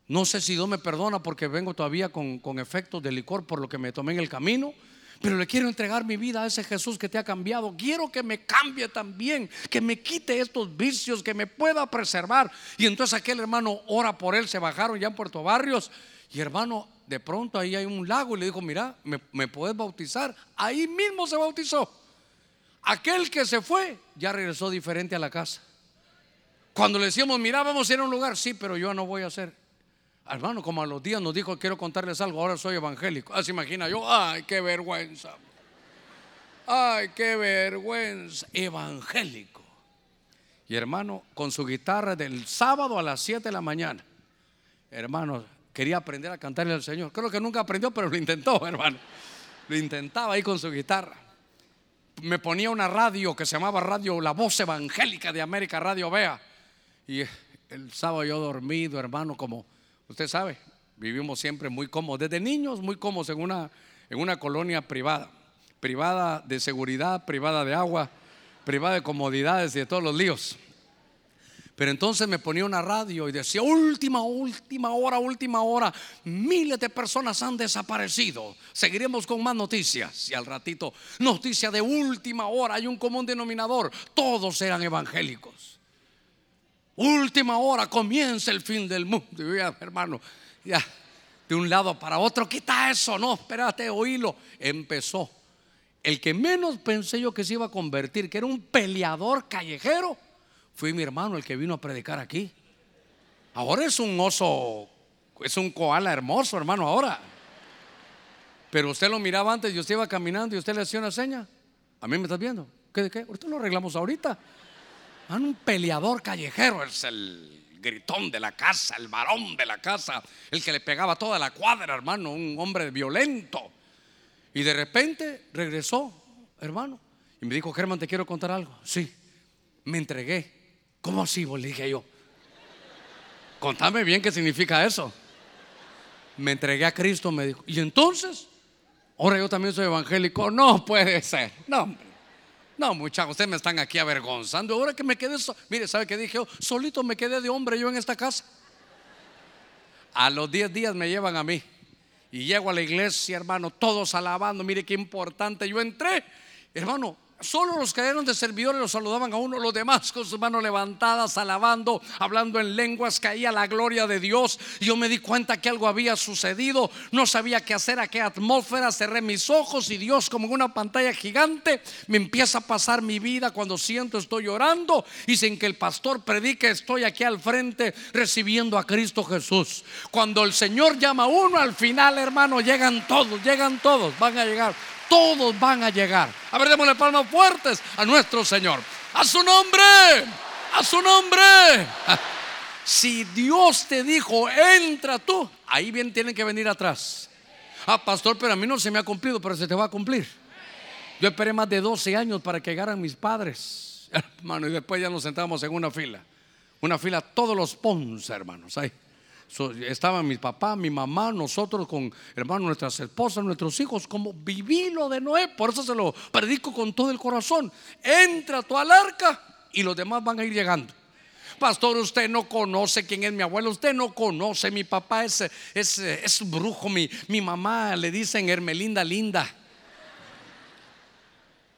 No sé si Dios me perdona porque vengo todavía con, con efectos de licor por lo que me tomé en el camino. Pero le quiero entregar mi vida a ese Jesús que te ha cambiado. Quiero que me cambie también, que me quite estos vicios, que me pueda preservar. Y entonces aquel hermano ora por él, se bajaron ya en Puerto Barrios. Y hermano, de pronto ahí hay un lago y le dijo, mira, ¿me, me puedes bautizar? Ahí mismo se bautizó. Aquel que se fue ya regresó diferente a la casa. Cuando le decíamos, mira, vamos a ir a un lugar, sí, pero yo no voy a hacer. Hermano, como a los días nos dijo, quiero contarles algo, ahora soy evangélico. Ah, se imagina yo, ay, qué vergüenza. Ay, qué vergüenza. Evangélico. Y hermano, con su guitarra del sábado a las 7 de la mañana. Hermano, quería aprender a cantarle al Señor. Creo que nunca aprendió, pero lo intentó, hermano. Lo intentaba ahí con su guitarra. Me ponía una radio que se llamaba Radio La Voz Evangélica de América, Radio Vea. Y el sábado yo dormido, hermano, como Usted sabe, vivimos siempre muy cómodos, desde niños muy cómodos en una, en una colonia privada, privada de seguridad, privada de agua, privada de comodidades y de todos los líos. Pero entonces me ponía una radio y decía, última, última hora, última hora, miles de personas han desaparecido. Seguiremos con más noticias. Y al ratito, noticia de última hora, hay un común denominador, todos eran evangélicos. Última hora, comienza el fin del mundo. Hermano, ya de un lado para otro, quita eso, no, espérate, oílo. Empezó. El que menos pensé yo que se iba a convertir, que era un peleador callejero, fue mi hermano el que vino a predicar aquí. Ahora es un oso, es un koala hermoso, hermano, ahora. Pero usted lo miraba antes y usted iba caminando y usted le hacía una seña. A mí me estás viendo. ¿Qué de qué? Ahorita lo arreglamos ahorita. Un peleador callejero es el gritón de la casa, el varón de la casa, el que le pegaba toda la cuadra, hermano, un hombre violento. Y de repente regresó, hermano, y me dijo, Germán, te quiero contar algo. Sí, me entregué. ¿Cómo así? Le dije yo. Contame bien qué significa eso. Me entregué a Cristo, me dijo. Y entonces, ahora yo también soy evangélico. No puede ser. No, hombre. No, muchachos, ustedes me están aquí avergonzando. Ahora que me quedé, mire, ¿sabe qué dije? Solito me quedé de hombre yo en esta casa. A los 10 días me llevan a mí. Y llego a la iglesia, hermano, todos alabando. Mire qué importante. Yo entré, hermano, Solo los que eran de servidores los saludaban a uno, los demás con sus manos levantadas, alabando, hablando en lenguas, caía la gloria de Dios. Yo me di cuenta que algo había sucedido, no sabía qué hacer, a qué atmósfera, cerré mis ojos y Dios como en una pantalla gigante me empieza a pasar mi vida cuando siento estoy llorando y sin que el pastor predique estoy aquí al frente recibiendo a Cristo Jesús. Cuando el Señor llama a uno al final, hermano, llegan todos, llegan todos, van a llegar todos van a llegar. A ver, démosle palmas fuertes a nuestro Señor. A su nombre, a su nombre. Si Dios te dijo, entra tú, ahí bien tienen que venir atrás. Ah, pastor, pero a mí no se me ha cumplido, pero se te va a cumplir. Yo esperé más de 12 años para que llegaran mis padres, hermano, y después ya nos sentamos en una fila. Una fila, todos los Ponce, hermanos, ahí estaban mi papá, mi mamá, nosotros con hermanos, nuestras esposas, nuestros hijos, como viví lo de Noé. Por eso se lo predico con todo el corazón. Entra tú al arca y los demás van a ir llegando. Pastor, usted no conoce quién es mi abuelo, usted no conoce, mi papá es, es brujo, mi, mi mamá le dicen Hermelinda Linda.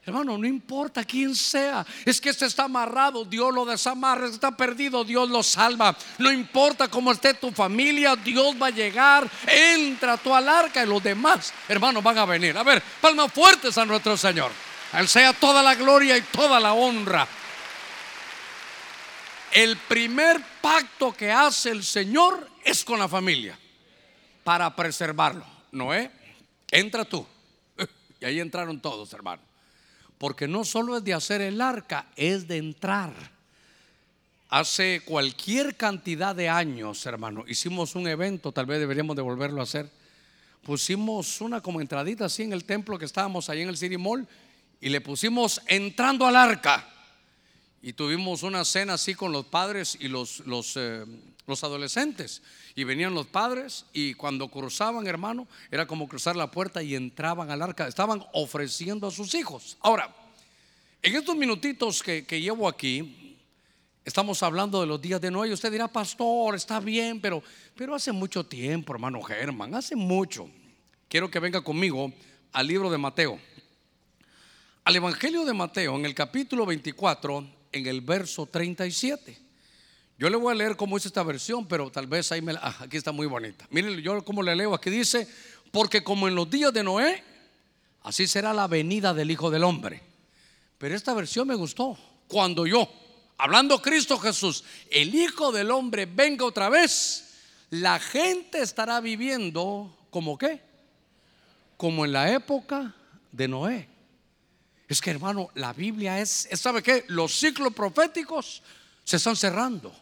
Hermano, no importa quién sea, es que este está amarrado, Dios lo desamarra, está perdido, Dios lo salva. No importa cómo esté tu familia, Dios va a llegar, entra tú al arca y los demás, hermanos, van a venir. A ver, palmas fuertes a nuestro Señor. A Él sea toda la gloria y toda la honra. El primer pacto que hace el Señor es con la familia para preservarlo. Noé, entra tú. Y ahí entraron todos, hermanos. Porque no solo es de hacer el arca, es de entrar. Hace cualquier cantidad de años, hermano, hicimos un evento, tal vez deberíamos de volverlo a hacer. Pusimos una como entradita así en el templo que estábamos ahí en el City Mall y le pusimos entrando al arca. Y tuvimos una cena así con los padres y los, los, eh, los adolescentes. Y venían los padres y cuando cruzaban, hermano, era como cruzar la puerta y entraban al arca. Estaban ofreciendo a sus hijos. Ahora, en estos minutitos que, llevo aquí, estamos hablando de los días de Noé. Usted dirá, pastor, está bien, pero, pero hace mucho tiempo, hermano Germán, hace mucho. Quiero que venga conmigo al libro de Mateo. Al Evangelio de Mateo, en el capítulo 24, en el verso 37. Yo le voy a leer cómo es esta versión, pero tal vez ahí me ah, aquí está muy bonita. Miren yo cómo le leo, aquí dice, porque como en los días de Noé, así será la venida del Hijo del Hombre. Pero esta versión me gustó. Cuando yo, hablando Cristo Jesús, el Hijo del Hombre venga otra vez, la gente estará viviendo como qué? Como en la época de Noé. Es que hermano, la Biblia es, ¿sabe qué? Los ciclos proféticos se están cerrando.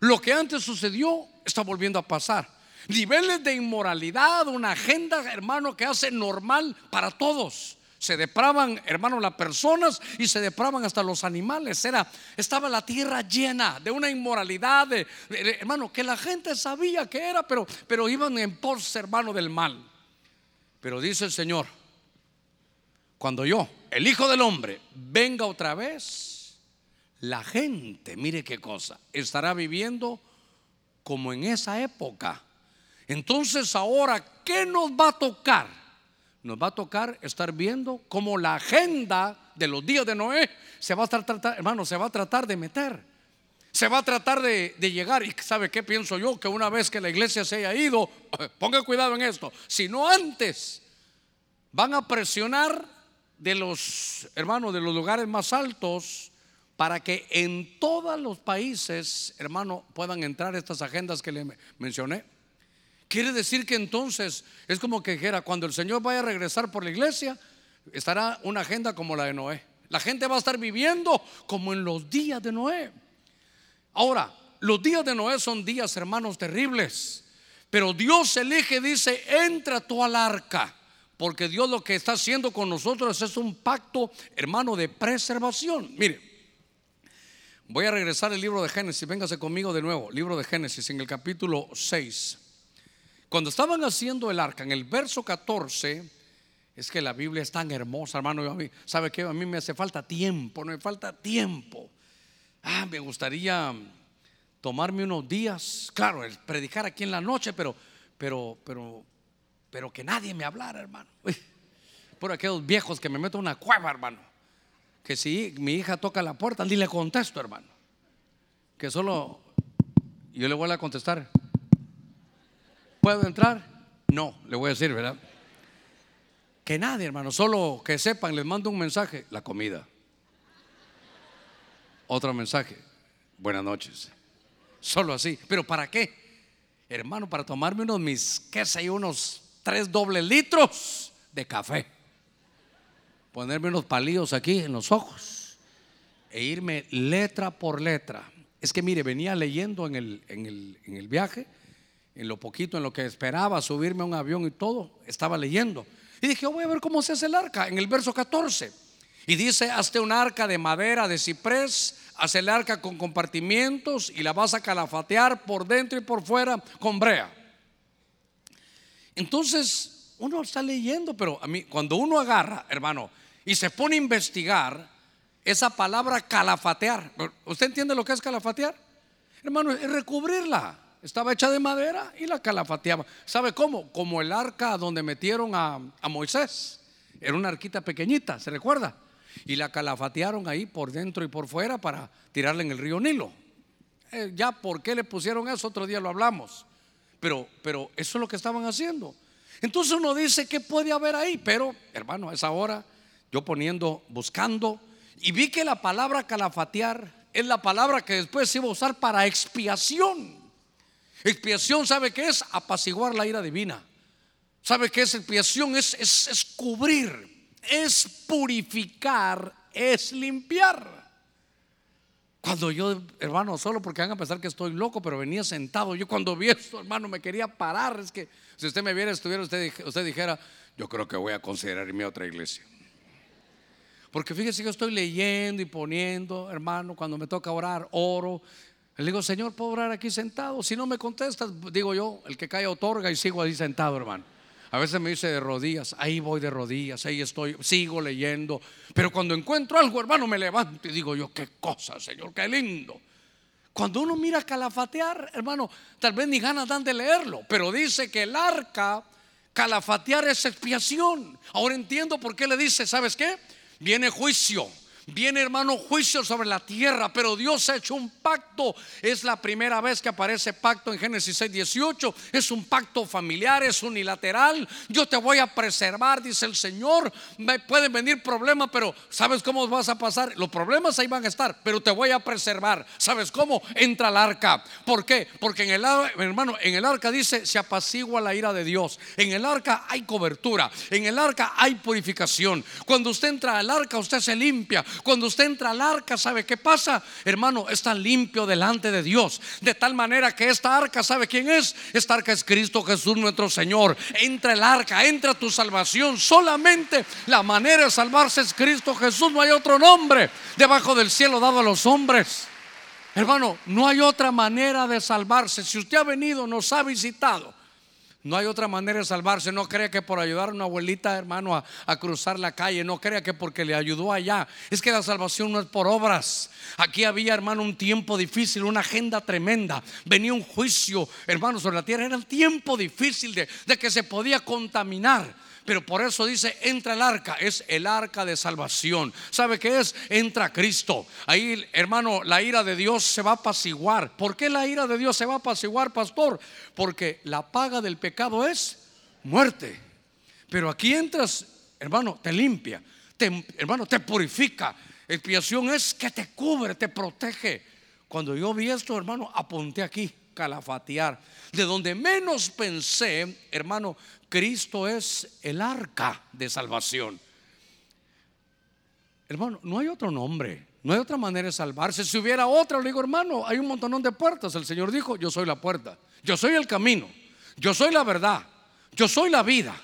Lo que antes sucedió está volviendo a pasar. Niveles de inmoralidad, una agenda, hermano, que hace normal para todos. Se depravan, hermano, las personas y se depravan hasta los animales. Era, estaba la tierra llena de una inmoralidad, hermano, que la gente sabía que era, pero, pero iban en pos, hermano, del mal. Pero dice el Señor, cuando yo, el Hijo del Hombre, venga otra vez, la gente, mire qué cosa, estará viviendo como en esa época. Entonces ahora, ¿qué nos va a tocar? Nos va a tocar estar viendo cómo la agenda de los días de Noé se va a tratar, hermano, se va a tratar de meter. Se va a tratar de, llegar. ¿Y sabe qué pienso yo? Que una vez que la iglesia se haya ido, ponga cuidado en esto, si no antes, van a presionar de los hermanos de los lugares más altos para que en todos los países, hermano, puedan entrar estas agendas que le mencioné. Quiere decir que entonces es como que dijera, cuando el Señor vaya a regresar por la iglesia, estará una agenda como la de Noé. La gente va a estar viviendo como en los días de Noé. Ahora, los días de Noé son días, hermanos, terribles. Pero Dios elige, dice, entra tú al arca. Porque Dios lo que está haciendo con nosotros es un pacto, hermano, de preservación. Mire, voy a regresar al libro de Génesis. Véngase conmigo de nuevo. Libro de Génesis en el capítulo 6. Cuando estaban haciendo el arca, en el verso 14, es que la Biblia es tan hermosa, hermano. ¿Sabe qué? A mí me hace falta tiempo, me falta tiempo. Ah, me gustaría tomarme unos días, claro, predicar aquí en la noche, pero, pero, pero pero que nadie me hablara, hermano. por aquellos viejos que me meto una cueva, hermano. Que si mi hija toca la puerta, ni le contesto, hermano. Que solo yo le voy a contestar. ¿Puedo entrar? No, le voy a decir, ¿verdad? Que nadie, hermano, solo que sepan, les mando un mensaje, la comida. Otro mensaje, buenas noches. Solo así. ¿Pero para qué? Hermano, para tomarme unos mis, qué sé unos tres dobles litros de café. Ponerme unos palillos aquí en los ojos e irme letra por letra. Es que mire, venía leyendo en el, en el, en el viaje, en lo poquito, en lo que esperaba subirme a un avión y todo, estaba leyendo. Y dije, voy a ver cómo se hace el arca, en el verso 14. Y dice, hazte un arca de madera, de ciprés, haz el arca con compartimientos y la vas a calafatear por dentro y por fuera con brea. Entonces, uno está leyendo, pero a mí, cuando uno agarra, hermano, y se pone a investigar, esa palabra calafatear, ¿usted entiende lo que es calafatear? Hermano, es recubrirla. Estaba hecha de madera y la calafateaba. ¿Sabe cómo? Como el arca donde metieron a, Moisés. Era una arquita pequeñita, ¿se recuerda? Y la calafatearon ahí por dentro y por fuera para tirarla en el río Nilo. Eh, ya, ¿por qué le pusieron eso? Otro día lo hablamos. Pero, pero eso es lo que estaban haciendo. Entonces uno dice, ¿qué puede haber ahí? Pero, hermano, a esa hora, yo poniendo, buscando, y vi que la palabra calafatear es la palabra que después se iba a usar para expiación. Expiación, ¿sabe qué es? Apaciguar la ira divina. ¿Sabe qué es expiación? Es, es, es cubrir, es purificar, es limpiar. Cuando yo, hermano, solo porque van a pensar que estoy loco, pero venía sentado. Yo cuando vi esto, hermano, me quería parar. Es que si usted me viera, estuviera, usted, usted dijera, yo creo que voy a considerar irme a otra iglesia. Porque fíjese que estoy leyendo y poniendo, hermano, cuando me toca orar, oro. Le digo, Señor, ¿puedo orar aquí sentado? Si no me contestas, digo yo, el que cae otorga y sigo ahí sentado, hermano. A veces me dice de rodillas, ahí voy de rodillas, ahí estoy, sigo leyendo. Pero cuando encuentro algo, hermano, me levanto y digo yo, qué cosa, Señor, qué lindo. Cuando uno mira calafatear, hermano, tal vez ni ganas dan de leerlo, pero dice que el arca, calafatear es expiación. Ahora entiendo por qué le dice, ¿sabes qué? Viene juicio. Viene, hermano, juicio sobre la tierra, pero Dios ha hecho un pacto. Es la primera vez que aparece pacto en Génesis 6, 18. Es un pacto familiar, es unilateral. Yo te voy a preservar, dice el Señor. Pueden venir problemas, pero ¿sabes cómo vas a pasar? Los problemas ahí van a estar, pero te voy a preservar. ¿Sabes cómo? Entra al arca. ¿Por qué? Porque en el hermano, en el arca dice, se apacigua la ira de Dios. En el arca hay cobertura. En el arca hay purificación. Cuando usted entra al arca, usted se limpia. Cuando usted entra al arca, ¿sabe qué pasa? Hermano, está limpio delante de Dios. De tal manera que esta arca, ¿sabe quién es? Esta arca es Cristo Jesús nuestro Señor. Entra el arca, entra tu salvación. Solamente la manera de salvarse es Cristo Jesús. No hay otro nombre debajo del cielo dado a los hombres. Hermano, no hay otra manera de salvarse. Si usted ha venido, nos ha visitado no hay otra manera de salvarse. No crea que por ayudar a una abuelita, hermano, a, cruzar la calle. No crea que porque le ayudó allá. Es que la salvación no es por obras. Aquí había, hermano, un tiempo difícil, una agenda tremenda. Venía un juicio, hermano, sobre la tierra. Era el tiempo difícil de, de que se podía contaminar. Pero por eso dice, entra el arca, es el arca de salvación. ¿Sabe qué es? Entra Cristo. Ahí, hermano, la ira de Dios se va a apaciguar. ¿Por qué la ira de Dios se va a apaciguar, pastor? Porque la paga del pecado es muerte. Pero aquí entras, hermano, te limpia, te, hermano, te purifica. Expiación es que te cubre, te protege. Cuando yo vi esto, hermano, apunté aquí, calafatear. De donde menos pensé, hermano, Cristo es el arca de salvación. Hermano, no hay otro nombre, no hay otra manera de salvarse. Si hubiera otra, le digo, hermano, hay un montón de puertas. El Señor dijo, yo soy la puerta, yo soy el camino, yo soy la verdad, yo soy la vida.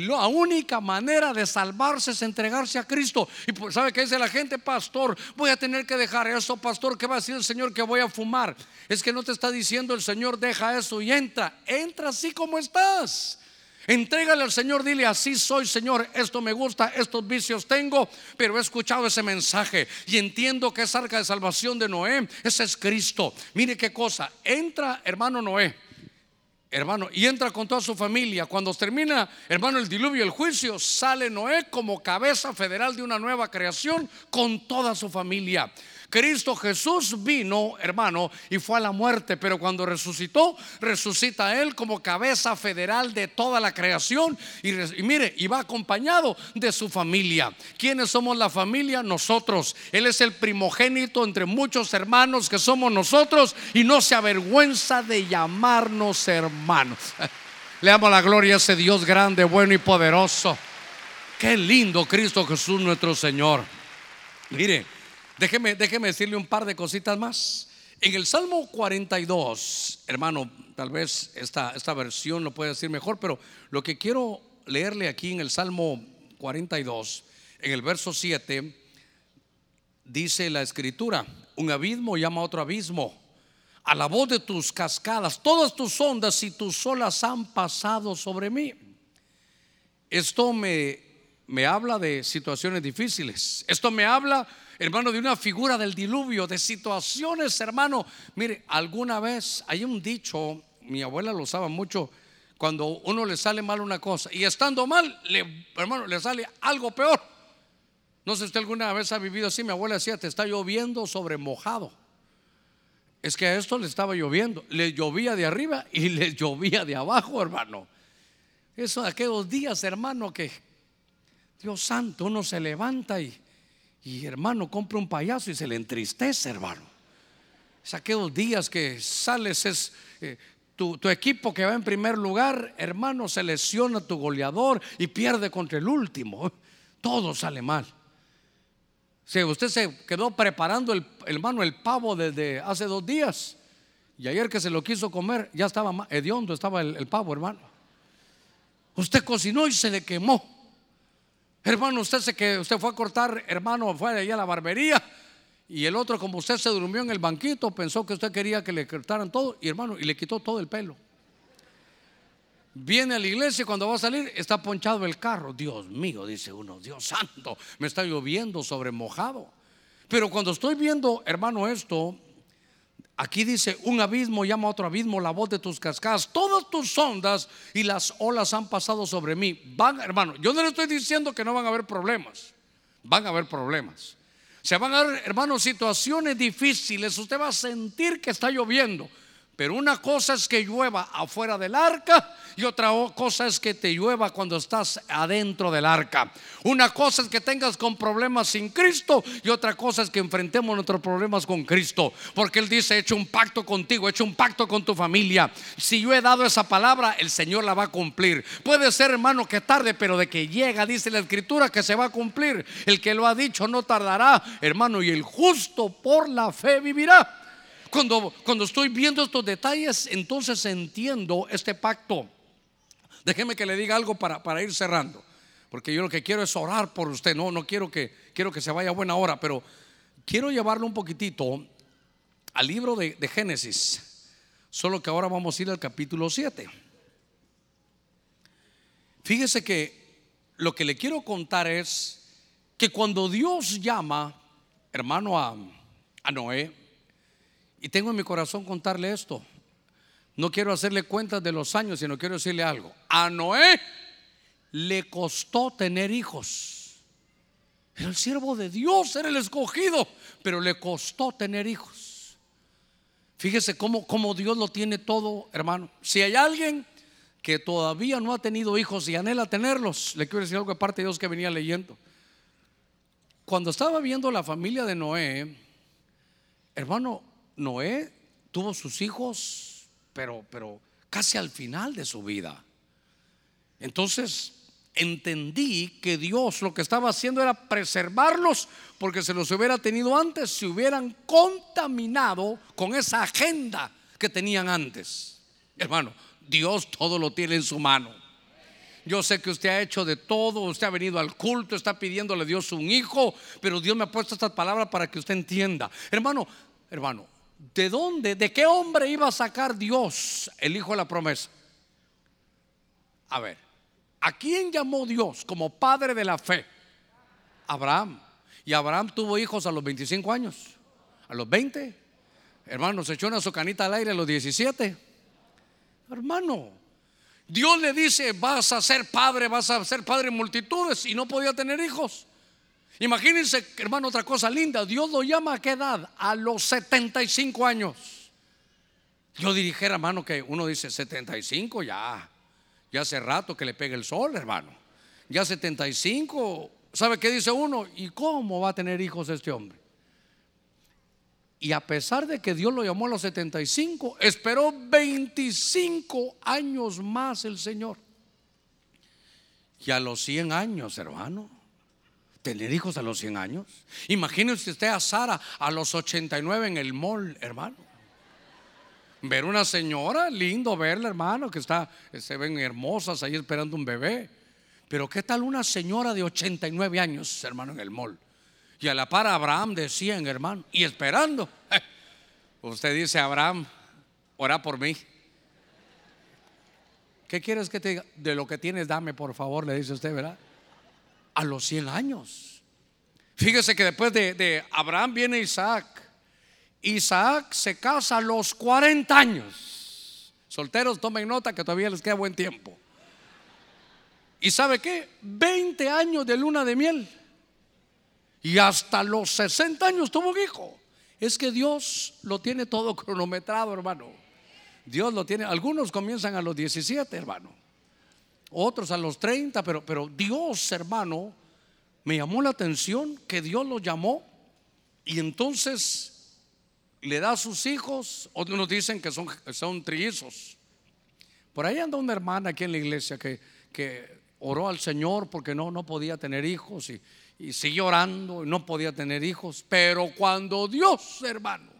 La única manera de salvarse es entregarse a Cristo. Y pues, ¿sabe qué dice la gente? Pastor, voy a tener que dejar eso. Pastor, ¿qué va a decir el Señor que voy a fumar? Es que no te está diciendo el Señor, deja eso y entra. Entra así como estás. Entrégale al Señor, dile así soy Señor, esto me gusta, estos vicios tengo, pero he escuchado ese mensaje y entiendo que es arca de salvación de Noé, ese es Cristo. Mire qué cosa, entra hermano Noé, hermano, y entra con toda su familia. Cuando termina, hermano, el diluvio, el juicio, sale Noé como cabeza federal de una nueva creación con toda su familia. Cristo Jesús vino, hermano, y fue a la muerte, pero cuando resucitó, resucita Él como cabeza federal de toda la creación y, mire, y va acompañado de su familia. ¿Quiénes somos la familia? Nosotros. Él es el primogénito entre muchos hermanos que somos nosotros y no se avergüenza de llamarnos hermanos. Le damos la gloria a ese Dios grande, bueno y poderoso. Qué lindo Cristo Jesús nuestro Señor. Mire, Déjeme, decirle un par de cositas más. En el Salmo 42, hermano, tal vez esta, esta versión lo puede decir mejor, pero lo que quiero leerle aquí en el Salmo 42, en el verso 7, dice la escritura, un abismo llama a otro abismo, a la voz de tus cascadas, todas tus ondas y tus olas han pasado sobre mí. Esto me, me habla de situaciones difíciles, esto me habla hermano, de una figura del diluvio, de situaciones, hermano. Mire, alguna vez hay un dicho, mi abuela lo usaba mucho, cuando uno le sale mal una cosa y estando mal, hermano, le sale algo peor. No sé si usted alguna vez ha vivido así, mi abuela decía, te está lloviendo sobre mojado. Es que a esto le estaba lloviendo, le llovía de arriba y le llovía de abajo, hermano. Eso de aquellos días, hermano, que Dios santo, uno se levanta y y hermano, compra un payaso y se le entristece, hermano. Es aquellos días que sales, es eh, tu, equipo que va en primer lugar, hermano, se lesiona tu goleador y pierde contra el último. Todo sale mal. Si usted se quedó preparando el hermano el pavo desde hace dos días y ayer que se lo quiso comer ya estaba hediondo estaba el, el pavo, hermano. Usted cocinó y se le quemó. Hermano, usted se que usted fue a cortar, hermano, fue allá a la barbería. Y el otro, como usted se durmió en el banquito, pensó que usted quería que le cortaran todo. Y hermano, y le quitó todo el pelo. Viene a la iglesia y cuando va a salir está ponchado el carro. Dios mío, dice uno, Dios santo, me está lloviendo sobre mojado. Pero cuando estoy viendo, hermano, esto, Aquí dice, un abismo llama a otro abismo la voz de tus cascadas. Todas tus ondas y las olas han pasado sobre mí. Van, hermano, yo no le estoy diciendo que no van a haber problemas. Van a haber problemas. Se van a ver, hermano, situaciones difíciles. Usted va a sentir que está lloviendo. Pero una cosa es que llueva afuera del arca y otra cosa es que te llueva cuando estás adentro del arca. Una cosa es que tengas con problemas sin Cristo y otra cosa es que enfrentemos nuestros problemas con Cristo. Porque Él dice, he hecho un pacto contigo, he hecho un pacto con tu familia. Si yo he dado esa palabra, el Señor la va a cumplir. Puede ser, hermano, que tarde, pero de que llega, dice la Escritura, que se va a cumplir. El que lo ha dicho no tardará, hermano, y el justo por la fe vivirá. Cuando, estoy viendo estos detalles, entonces entiendo este pacto. Déjeme que le diga algo para, para ir cerrando. Porque yo lo que quiero es orar por usted. No, no quiero que, quiero que se vaya a buena hora, pero quiero llevarlo un poquitito al libro de, de Génesis. Solo que ahora vamos a ir al capítulo 7. Fíjese que lo que le quiero contar es que cuando Dios llama, hermano, a, a Noé, y tengo en mi corazón contarle esto. No quiero hacerle cuentas de los años, sino quiero decirle algo. A Noé le costó tener hijos. Era el siervo de Dios, era el escogido, pero le costó tener hijos. Fíjese cómo, cómo Dios lo tiene todo, hermano. Si hay alguien que todavía no ha tenido hijos y anhela tenerlos, le quiero decir algo aparte de Dios que venía leyendo. Cuando estaba viendo la familia de Noé, hermano, Noé tuvo sus hijos, pero, pero casi al final de su vida. Entonces entendí que Dios lo que estaba haciendo era preservarlos porque se los hubiera tenido antes, se hubieran contaminado con esa agenda que tenían antes. Hermano, Dios todo lo tiene en su mano. Yo sé que usted ha hecho de todo, usted ha venido al culto, está pidiéndole a Dios un hijo, pero Dios me ha puesto estas palabras para que usted entienda. Hermano, hermano, ¿de dónde, de qué hombre iba a sacar Dios el hijo de la promesa? A ver, ¿a quién llamó Dios como padre de la fe? Abraham. Y Abraham tuvo hijos a los 25 años, a los 20. Hermano, se echó una socanita al aire a los 17. Hermano, Dios le dice, vas a ser padre, vas a ser padre en multitudes y no podía tener hijos. Imagínense, hermano, otra cosa linda. Dios lo llama a qué edad? A los 75 años. Yo dijera, hermano, que uno dice 75 ya. Ya hace rato que le pega el sol, hermano. Ya 75, ¿sabe qué dice uno? ¿Y cómo va a tener hijos este hombre? Y a pesar de que Dios lo llamó a los 75, esperó 25 años más el Señor. Y a los 100 años, hermano, tener hijos a los 100 años. Imagínese usted a Sara a los 89 en el mall, hermano. Ver una señora, lindo verla, hermano, que está, se ven hermosas ahí esperando un bebé. Pero ¿qué tal una señora de 89 años, hermano, en el mall? Y a la par Abraham decían, hermano, y esperando. Usted dice, Abraham, ora por mí. ¿Qué quieres que te diga? De lo que tienes, dame, por favor, le dice usted, ¿verdad? A los 100 años. Fíjese que después de, de Abraham viene Isaac. Isaac se casa a los 40 años. Solteros, tomen nota que todavía les queda buen tiempo. ¿Y sabe qué? 20 años de luna de miel. Y hasta los 60 años tuvo un hijo. Es que Dios lo tiene todo cronometrado, hermano. Dios lo tiene. Algunos comienzan a los 17, hermano. Otros a los 30, pero, pero Dios, hermano, me llamó la atención que Dios lo llamó y entonces le da a sus hijos. Otros nos dicen que son, son trillizos. Por ahí anda una hermana aquí en la iglesia que, que oró al Señor porque no, no podía tener hijos y, y siguió orando y no podía tener hijos. Pero cuando Dios, hermano,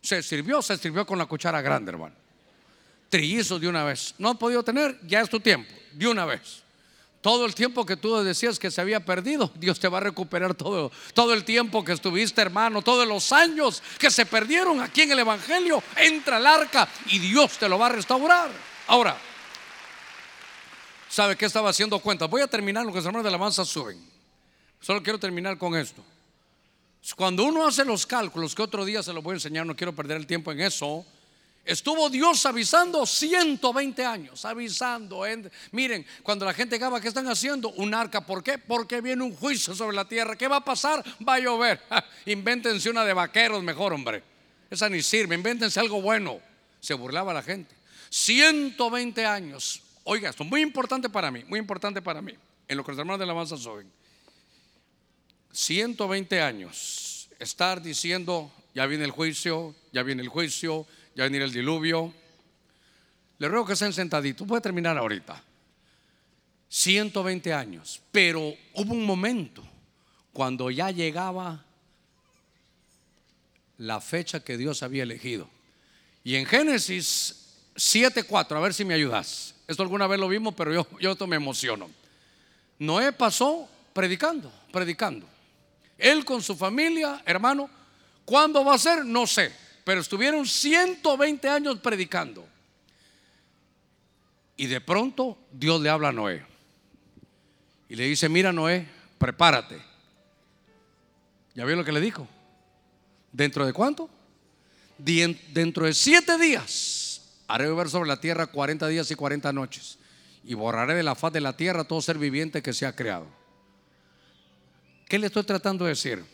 se sirvió, se sirvió con la cuchara grande, hermano. Trillizos de una vez. No ha podido tener, ya es tu tiempo, de una vez. Todo el tiempo que tú decías que se había perdido, Dios te va a recuperar todo, todo el tiempo que estuviste, hermano, todos los años que se perdieron aquí en el Evangelio. Entra al arca y Dios te lo va a restaurar. Ahora, ¿sabe qué estaba haciendo cuenta? Voy a terminar lo que los hermanos de la alabanza suben. Solo quiero terminar con esto. Cuando uno hace los cálculos, que otro día se los voy a enseñar, no quiero perder el tiempo en eso. Estuvo Dios avisando 120 años, avisando. miren, cuando la gente acaba, ¿qué están haciendo? Un arca. ¿Por qué? Porque viene un juicio sobre la tierra. ¿Qué va a pasar? Va a llover. invéntense una de vaqueros mejor, hombre. Esa ni sirve. Invéntense algo bueno. Se burlaba la gente. 120 años. Oiga, esto es muy importante para mí, muy importante para mí. En lo que los hermanos de la avanza saben. 120 años estar diciendo, ya viene el juicio, ya viene el juicio, ya viene el diluvio. Le ruego que estén sentaditos, puede terminar ahorita. 120 años, pero hubo un momento cuando ya llegaba la fecha que Dios había elegido. Y en Génesis 7:4, a ver si me ayudas. Esto alguna vez lo vimos, pero yo, yo me emociono. Noé pasó predicando, predicando. Él con su familia, hermano, ¿cuándo va a ser? No sé, pero estuvieron 120 años predicando. Y de pronto Dios le habla a Noé. Y le dice, mira Noé, prepárate. ¿Ya vio lo que le dijo? ¿Dentro de cuánto? Dentro de siete días haré ver sobre la tierra 40 días y 40 noches. y borraré de la faz de la tierra todo ser viviente que se ha creado. ¿Qué le estoy tratando de decir?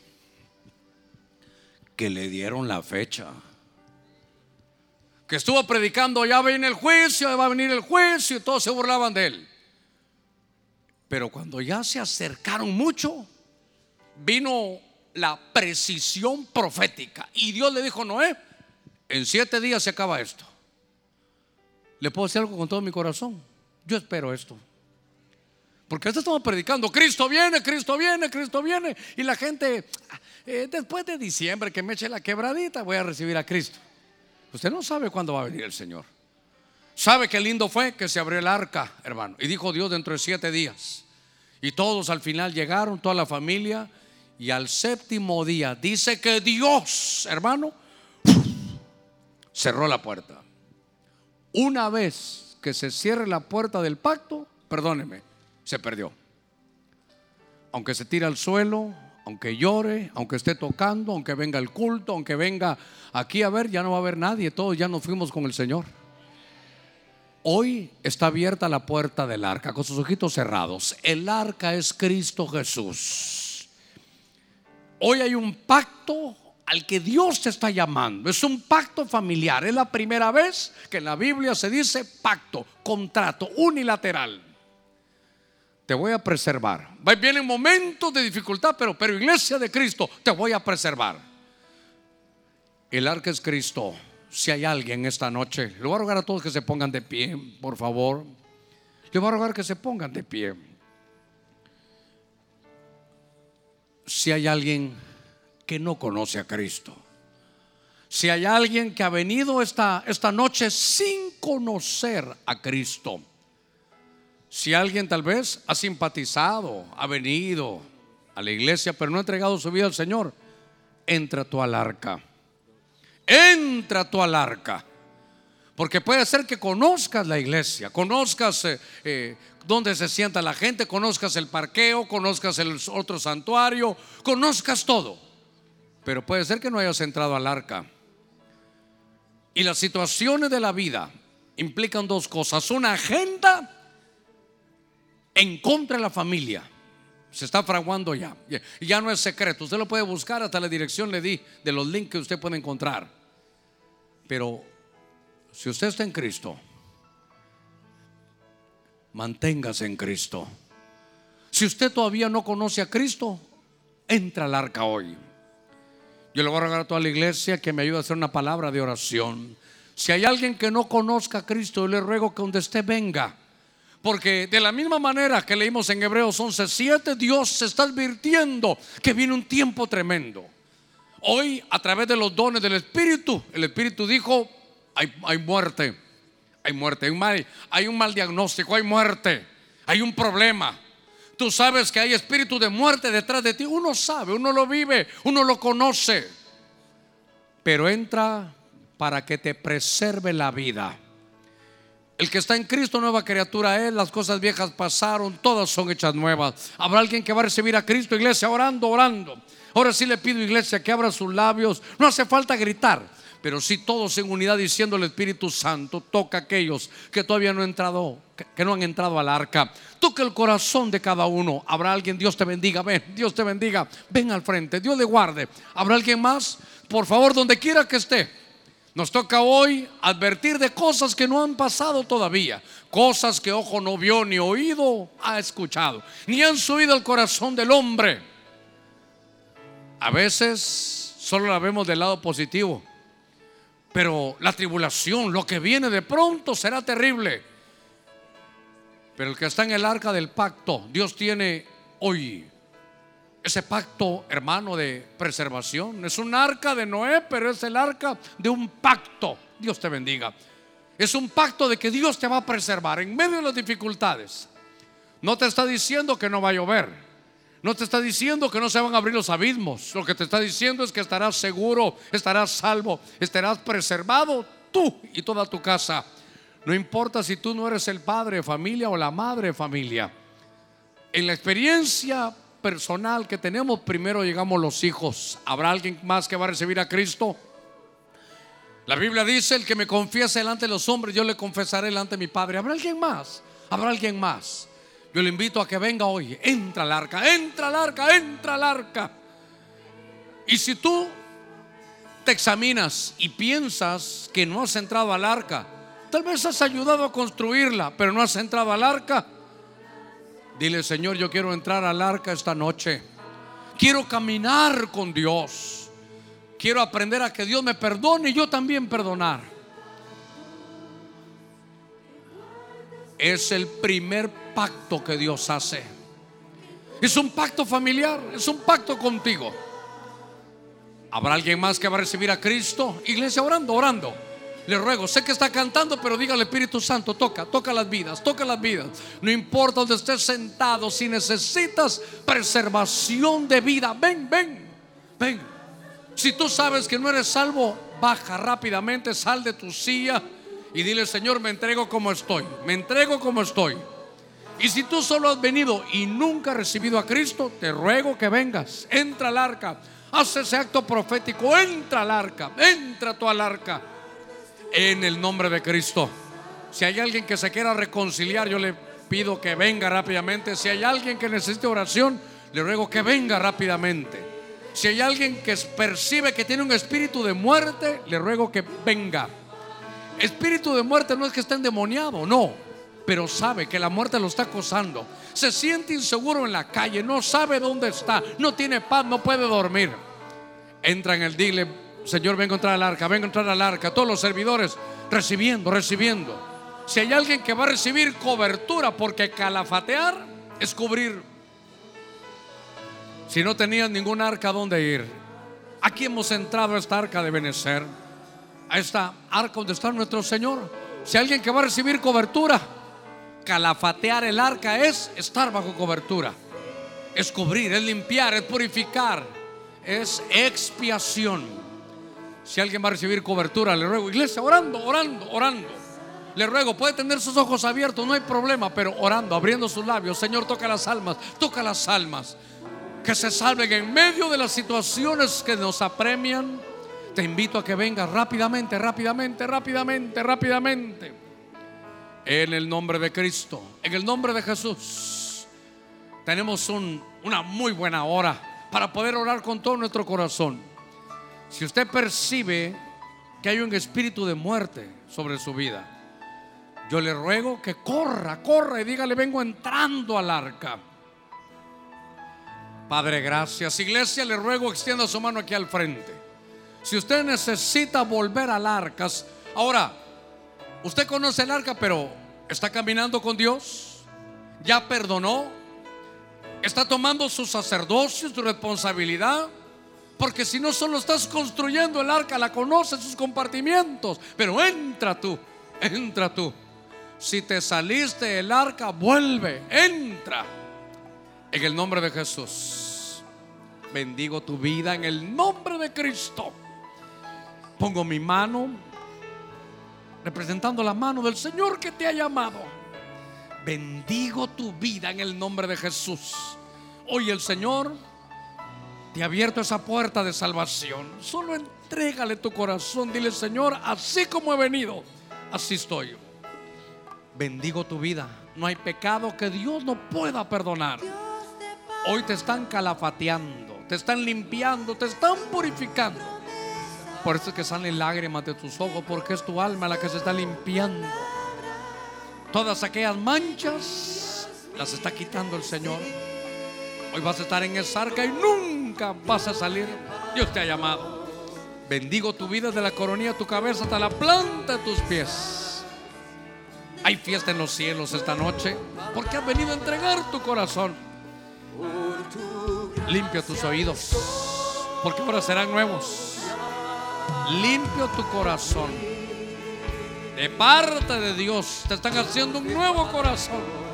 Que le dieron la fecha. Que estuvo predicando, ya viene el juicio, va a venir el juicio, y todos se burlaban de él. Pero cuando ya se acercaron mucho, vino la precisión profética. Y Dios le dijo, Noé, en siete días se acaba esto. Le puedo decir algo con todo mi corazón. Yo espero esto. Porque esto estamos predicando, Cristo viene, Cristo viene, Cristo viene. Y la gente, eh, después de diciembre que me eche la quebradita, voy a recibir a Cristo. Usted no sabe cuándo va a venir el Señor. ¿Sabe qué lindo fue que se abrió el arca, hermano? Y dijo Dios dentro de siete días. Y todos al final llegaron, toda la familia. Y al séptimo día dice que Dios, hermano, cerró la puerta. Una vez que se cierre la puerta del pacto, perdóneme, se perdió. Aunque se tire al suelo, aunque llore, aunque esté tocando, aunque venga el culto, aunque venga aquí a ver, ya no va a haber nadie, todos ya nos fuimos con el Señor. Hoy está abierta la puerta del arca con sus ojitos cerrados. El arca es Cristo Jesús. Hoy hay un pacto al que Dios te está llamando. Es un pacto familiar. Es la primera vez que en la Biblia se dice pacto, contrato unilateral. Te voy a preservar. Vienen momentos de dificultad, pero, pero iglesia de Cristo, te voy a preservar. El arca es Cristo. Si hay alguien esta noche, le voy a rogar a todos que se pongan de pie, por favor. Le voy a rogar que se pongan de pie. Si hay alguien que no conoce a Cristo. Si hay alguien que ha venido esta, esta noche sin conocer a Cristo. Si alguien tal vez ha simpatizado, ha venido a la iglesia, pero no ha entregado su vida al Señor, entra tú al arca. Entra tú al arca. Porque puede ser que conozcas la iglesia, conozcas eh, eh, dónde se sienta la gente, conozcas el parqueo, conozcas el otro santuario, conozcas todo. Pero puede ser que no hayas entrado al arca. Y las situaciones de la vida implican dos cosas. Una agenda en contra de la familia. Se está fraguando ya. Ya no es secreto. Usted lo puede buscar. Hasta la dirección le di de los links que usted puede encontrar. Pero si usted está en Cristo, manténgase en Cristo. Si usted todavía no conoce a Cristo, entra al arca hoy. Yo le voy a rogar a toda la iglesia que me ayude a hacer una palabra de oración. Si hay alguien que no conozca a Cristo, yo le ruego que donde esté venga. Porque de la misma manera que leímos en Hebreos 11:7, Dios se está advirtiendo que viene un tiempo tremendo. Hoy, a través de los dones del Espíritu, el Espíritu dijo: hay, hay muerte, hay muerte, hay un, mal, hay un mal diagnóstico, hay muerte, hay un problema. Tú sabes que hay espíritu de muerte detrás de ti. Uno sabe, uno lo vive, uno lo conoce. Pero entra para que te preserve la vida. El que está en Cristo, nueva criatura es, las cosas viejas pasaron, todas son hechas nuevas. Habrá alguien que va a recibir a Cristo, iglesia, orando, orando. Ahora sí le pido, iglesia, que abra sus labios. No hace falta gritar pero si todos en unidad diciendo el Espíritu Santo, toca a aquellos que todavía no han entrado, que no han entrado al arca. Toca el corazón de cada uno. Habrá alguien, Dios te bendiga, ven, Dios te bendiga, ven al frente, Dios le guarde. ¿Habrá alguien más? Por favor, donde quiera que esté. Nos toca hoy advertir de cosas que no han pasado todavía, cosas que ojo no vio ni oído ha escuchado, ni han subido al corazón del hombre. A veces solo la vemos del lado positivo. Pero la tribulación, lo que viene de pronto será terrible. Pero el que está en el arca del pacto, Dios tiene hoy ese pacto, hermano, de preservación. Es un arca de Noé, pero es el arca de un pacto. Dios te bendiga. Es un pacto de que Dios te va a preservar en medio de las dificultades. No te está diciendo que no va a llover. No te está diciendo que no se van a abrir los abismos. Lo que te está diciendo es que estarás seguro, estarás salvo, estarás preservado tú y toda tu casa. No importa si tú no eres el padre de familia o la madre de familia. En la experiencia personal que tenemos, primero llegamos los hijos. ¿Habrá alguien más que va a recibir a Cristo? La Biblia dice, el que me confiese delante de los hombres, yo le confesaré delante de mi Padre. ¿Habrá alguien más? ¿Habrá alguien más? Yo le invito a que venga hoy. Entra al arca, entra al arca, entra al arca. Y si tú te examinas y piensas que no has entrado al arca, tal vez has ayudado a construirla, pero no has entrado al arca. Dile, Señor, yo quiero entrar al arca esta noche. Quiero caminar con Dios. Quiero aprender a que Dios me perdone y yo también perdonar. Es el primer pacto que Dios hace. Es un pacto familiar, es un pacto contigo. ¿Habrá alguien más que va a recibir a Cristo? Iglesia, orando, orando. Le ruego, sé que está cantando, pero diga al Espíritu Santo, toca, toca las vidas, toca las vidas. No importa donde estés sentado, si necesitas preservación de vida, ven, ven, ven. Si tú sabes que no eres salvo, baja rápidamente, sal de tu silla y dile, Señor, me entrego como estoy, me entrego como estoy. Y si tú solo has venido y nunca has recibido a Cristo, te ruego que vengas, entra al arca, haz ese acto profético, entra al arca, entra tú al arca en el nombre de Cristo. Si hay alguien que se quiera reconciliar, yo le pido que venga rápidamente. Si hay alguien que necesite oración, le ruego que venga rápidamente. Si hay alguien que percibe que tiene un espíritu de muerte, le ruego que venga. Espíritu de muerte no es que esté endemoniado, no, pero sabe que la muerte lo está acosando. Se siente inseguro en la calle, no sabe dónde está, no tiene paz, no puede dormir. Entra en el dile, Señor, vengo a entrar al arca, vengo a entrar al arca. Todos los servidores recibiendo, recibiendo. Si hay alguien que va a recibir cobertura, porque calafatear es cubrir. Si no tenías ningún arca donde ir, aquí hemos entrado a esta arca de Benecer, a esta arca donde está nuestro Señor. Si hay alguien que va a recibir cobertura, calafatear el arca es estar bajo cobertura, es cubrir, es limpiar, es purificar, es expiación. Si alguien va a recibir cobertura, le ruego, iglesia, orando, orando, orando. Le ruego, puede tener sus ojos abiertos, no hay problema, pero orando, abriendo sus labios. Señor, toca las almas, toca las almas. Que se salven en medio de las situaciones que nos apremian. Te invito a que vengas rápidamente, rápidamente, rápidamente, rápidamente. En el nombre de Cristo, en el nombre de Jesús. Tenemos una muy buena hora para poder orar con todo nuestro corazón. Si usted percibe que hay un espíritu de muerte sobre su vida, yo le ruego que corra, corra y dígale, vengo entrando al arca. Padre, gracias. Iglesia, le ruego, extienda su mano aquí al frente. Si usted necesita volver al arca, ahora, usted conoce el arca, pero está caminando con Dios, ya perdonó, está tomando su sacerdocio, su responsabilidad. Porque si no solo estás construyendo el arca, la conoces sus compartimientos. Pero entra tú, entra tú. Si te saliste del arca, vuelve, entra. En el nombre de Jesús. Bendigo tu vida en el nombre de Cristo. Pongo mi mano representando la mano del Señor que te ha llamado. Bendigo tu vida en el nombre de Jesús. Hoy el Señor te ha abierto esa puerta de salvación. Solo entrégale tu corazón. Dile, Señor, así como he venido, así estoy. Bendigo tu vida. No hay pecado que Dios no pueda perdonar. Hoy te están calafateando, te están limpiando, te están purificando. Por eso es que salen lágrimas de tus ojos, porque es tu alma la que se está limpiando. Todas aquellas manchas las está quitando el Señor. Hoy vas a estar en esa arca y nunca vas a salir. Dios te ha llamado. Bendigo tu vida de la coronilla de tu cabeza hasta la planta de tus pies. Hay fiesta en los cielos esta noche porque has venido a entregar tu corazón. Limpia tus oídos porque ahora serán nuevos. Limpio tu corazón. De parte de Dios te están haciendo un nuevo corazón.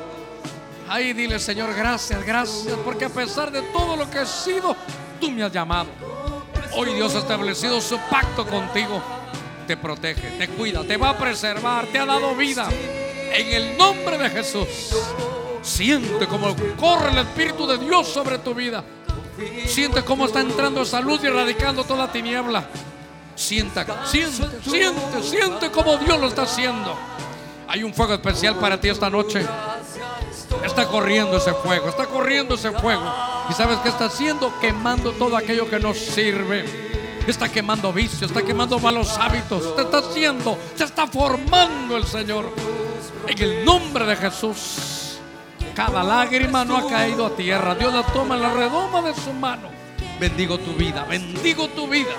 Ahí dile, Señor, gracias, gracias, porque a pesar de todo lo que he sido, tú me has llamado. Hoy Dios ha establecido su pacto contigo. Te protege, te cuida, te va a preservar, te ha dado vida. En el nombre de Jesús. Siente como corre el Espíritu de Dios sobre tu vida. Siente cómo está entrando salud y erradicando toda tiniebla. Sienta, siente, siente, siente como Dios lo está haciendo. Hay un fuego especial para ti esta noche. Está corriendo ese fuego, está corriendo ese fuego. ¿Y sabes qué está haciendo? Quemando todo aquello que nos sirve. Está quemando vicios, está quemando malos hábitos. Te está haciendo, se está formando el Señor. En el nombre de Jesús. Cada lágrima no ha caído a tierra. Dios la toma en la redoma de su mano. Bendigo tu vida, bendigo tu vida.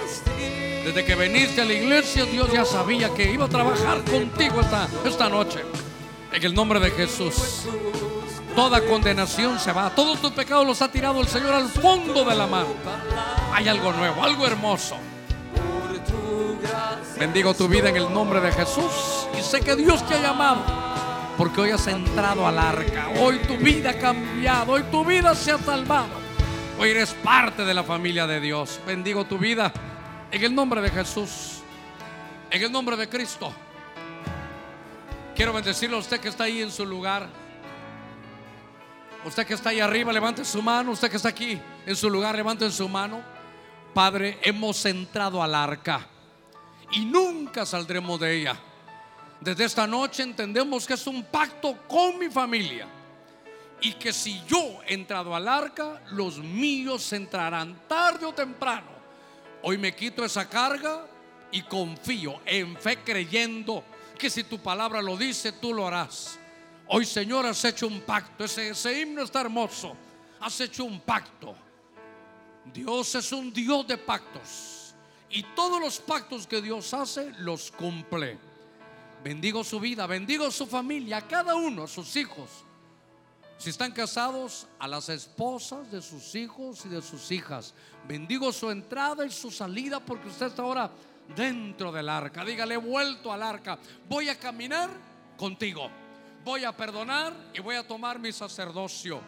Desde que viniste a la iglesia, Dios ya sabía que iba a trabajar contigo esta, esta noche. En el nombre de Jesús. Toda condenación se va. Todos tus pecados los ha tirado el Señor al fondo de la mar. Hay algo nuevo, algo hermoso. Bendigo tu vida en el nombre de Jesús. Y sé que Dios te ha llamado. Porque hoy has entrado al arca. Hoy tu vida ha cambiado. Hoy tu vida se ha salvado. Hoy eres parte de la familia de Dios. Bendigo tu vida en el nombre de Jesús. En el nombre de Cristo. Quiero bendecirle a usted que está ahí en su lugar. Usted que está ahí arriba, levante su mano. Usted que está aquí en su lugar, levante su mano. Padre, hemos entrado al arca y nunca saldremos de ella. Desde esta noche entendemos que es un pacto con mi familia y que si yo he entrado al arca, los míos entrarán tarde o temprano. Hoy me quito esa carga y confío en fe creyendo que si tu palabra lo dice, tú lo harás. Hoy, Señor, has hecho un pacto. Ese, ese himno está hermoso. Has hecho un pacto. Dios es un Dios de pactos. Y todos los pactos que Dios hace, los cumple. Bendigo su vida, bendigo su familia, a cada uno, a sus hijos. Si están casados, a las esposas de sus hijos y de sus hijas. Bendigo su entrada y su salida porque usted está ahora dentro del arca. Dígale, he vuelto al arca. Voy a caminar contigo voy a perdonar y voy a tomar mi sacerdocio.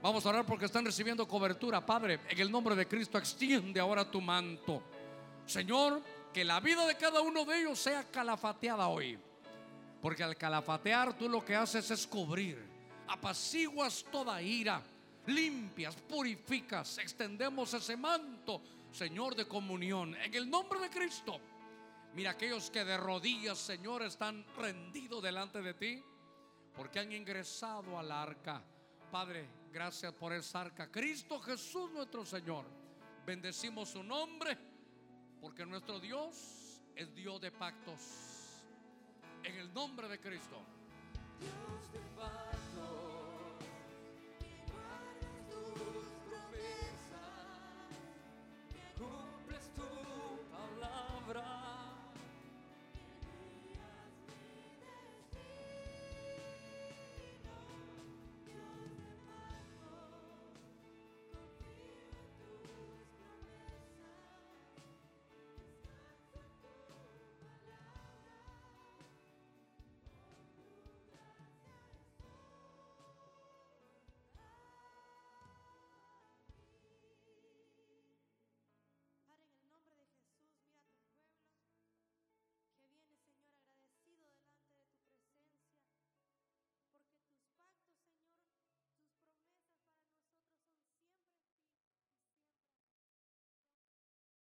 Vamos a orar porque están recibiendo cobertura. Padre, en el nombre de Cristo, extiende ahora tu manto. Señor, que la vida de cada uno de ellos sea calafateada hoy. Porque al calafatear tú lo que haces es cubrir, apaciguas toda ira, limpias, purificas, extendemos ese manto, Señor, de comunión. En el nombre de Cristo. Mira aquellos que de rodillas, Señor, están rendidos delante de ti porque han ingresado al arca. Padre, gracias por esa arca. Cristo Jesús nuestro Señor. Bendecimos su nombre porque nuestro Dios es Dios de pactos. En el nombre de Cristo. Dios de.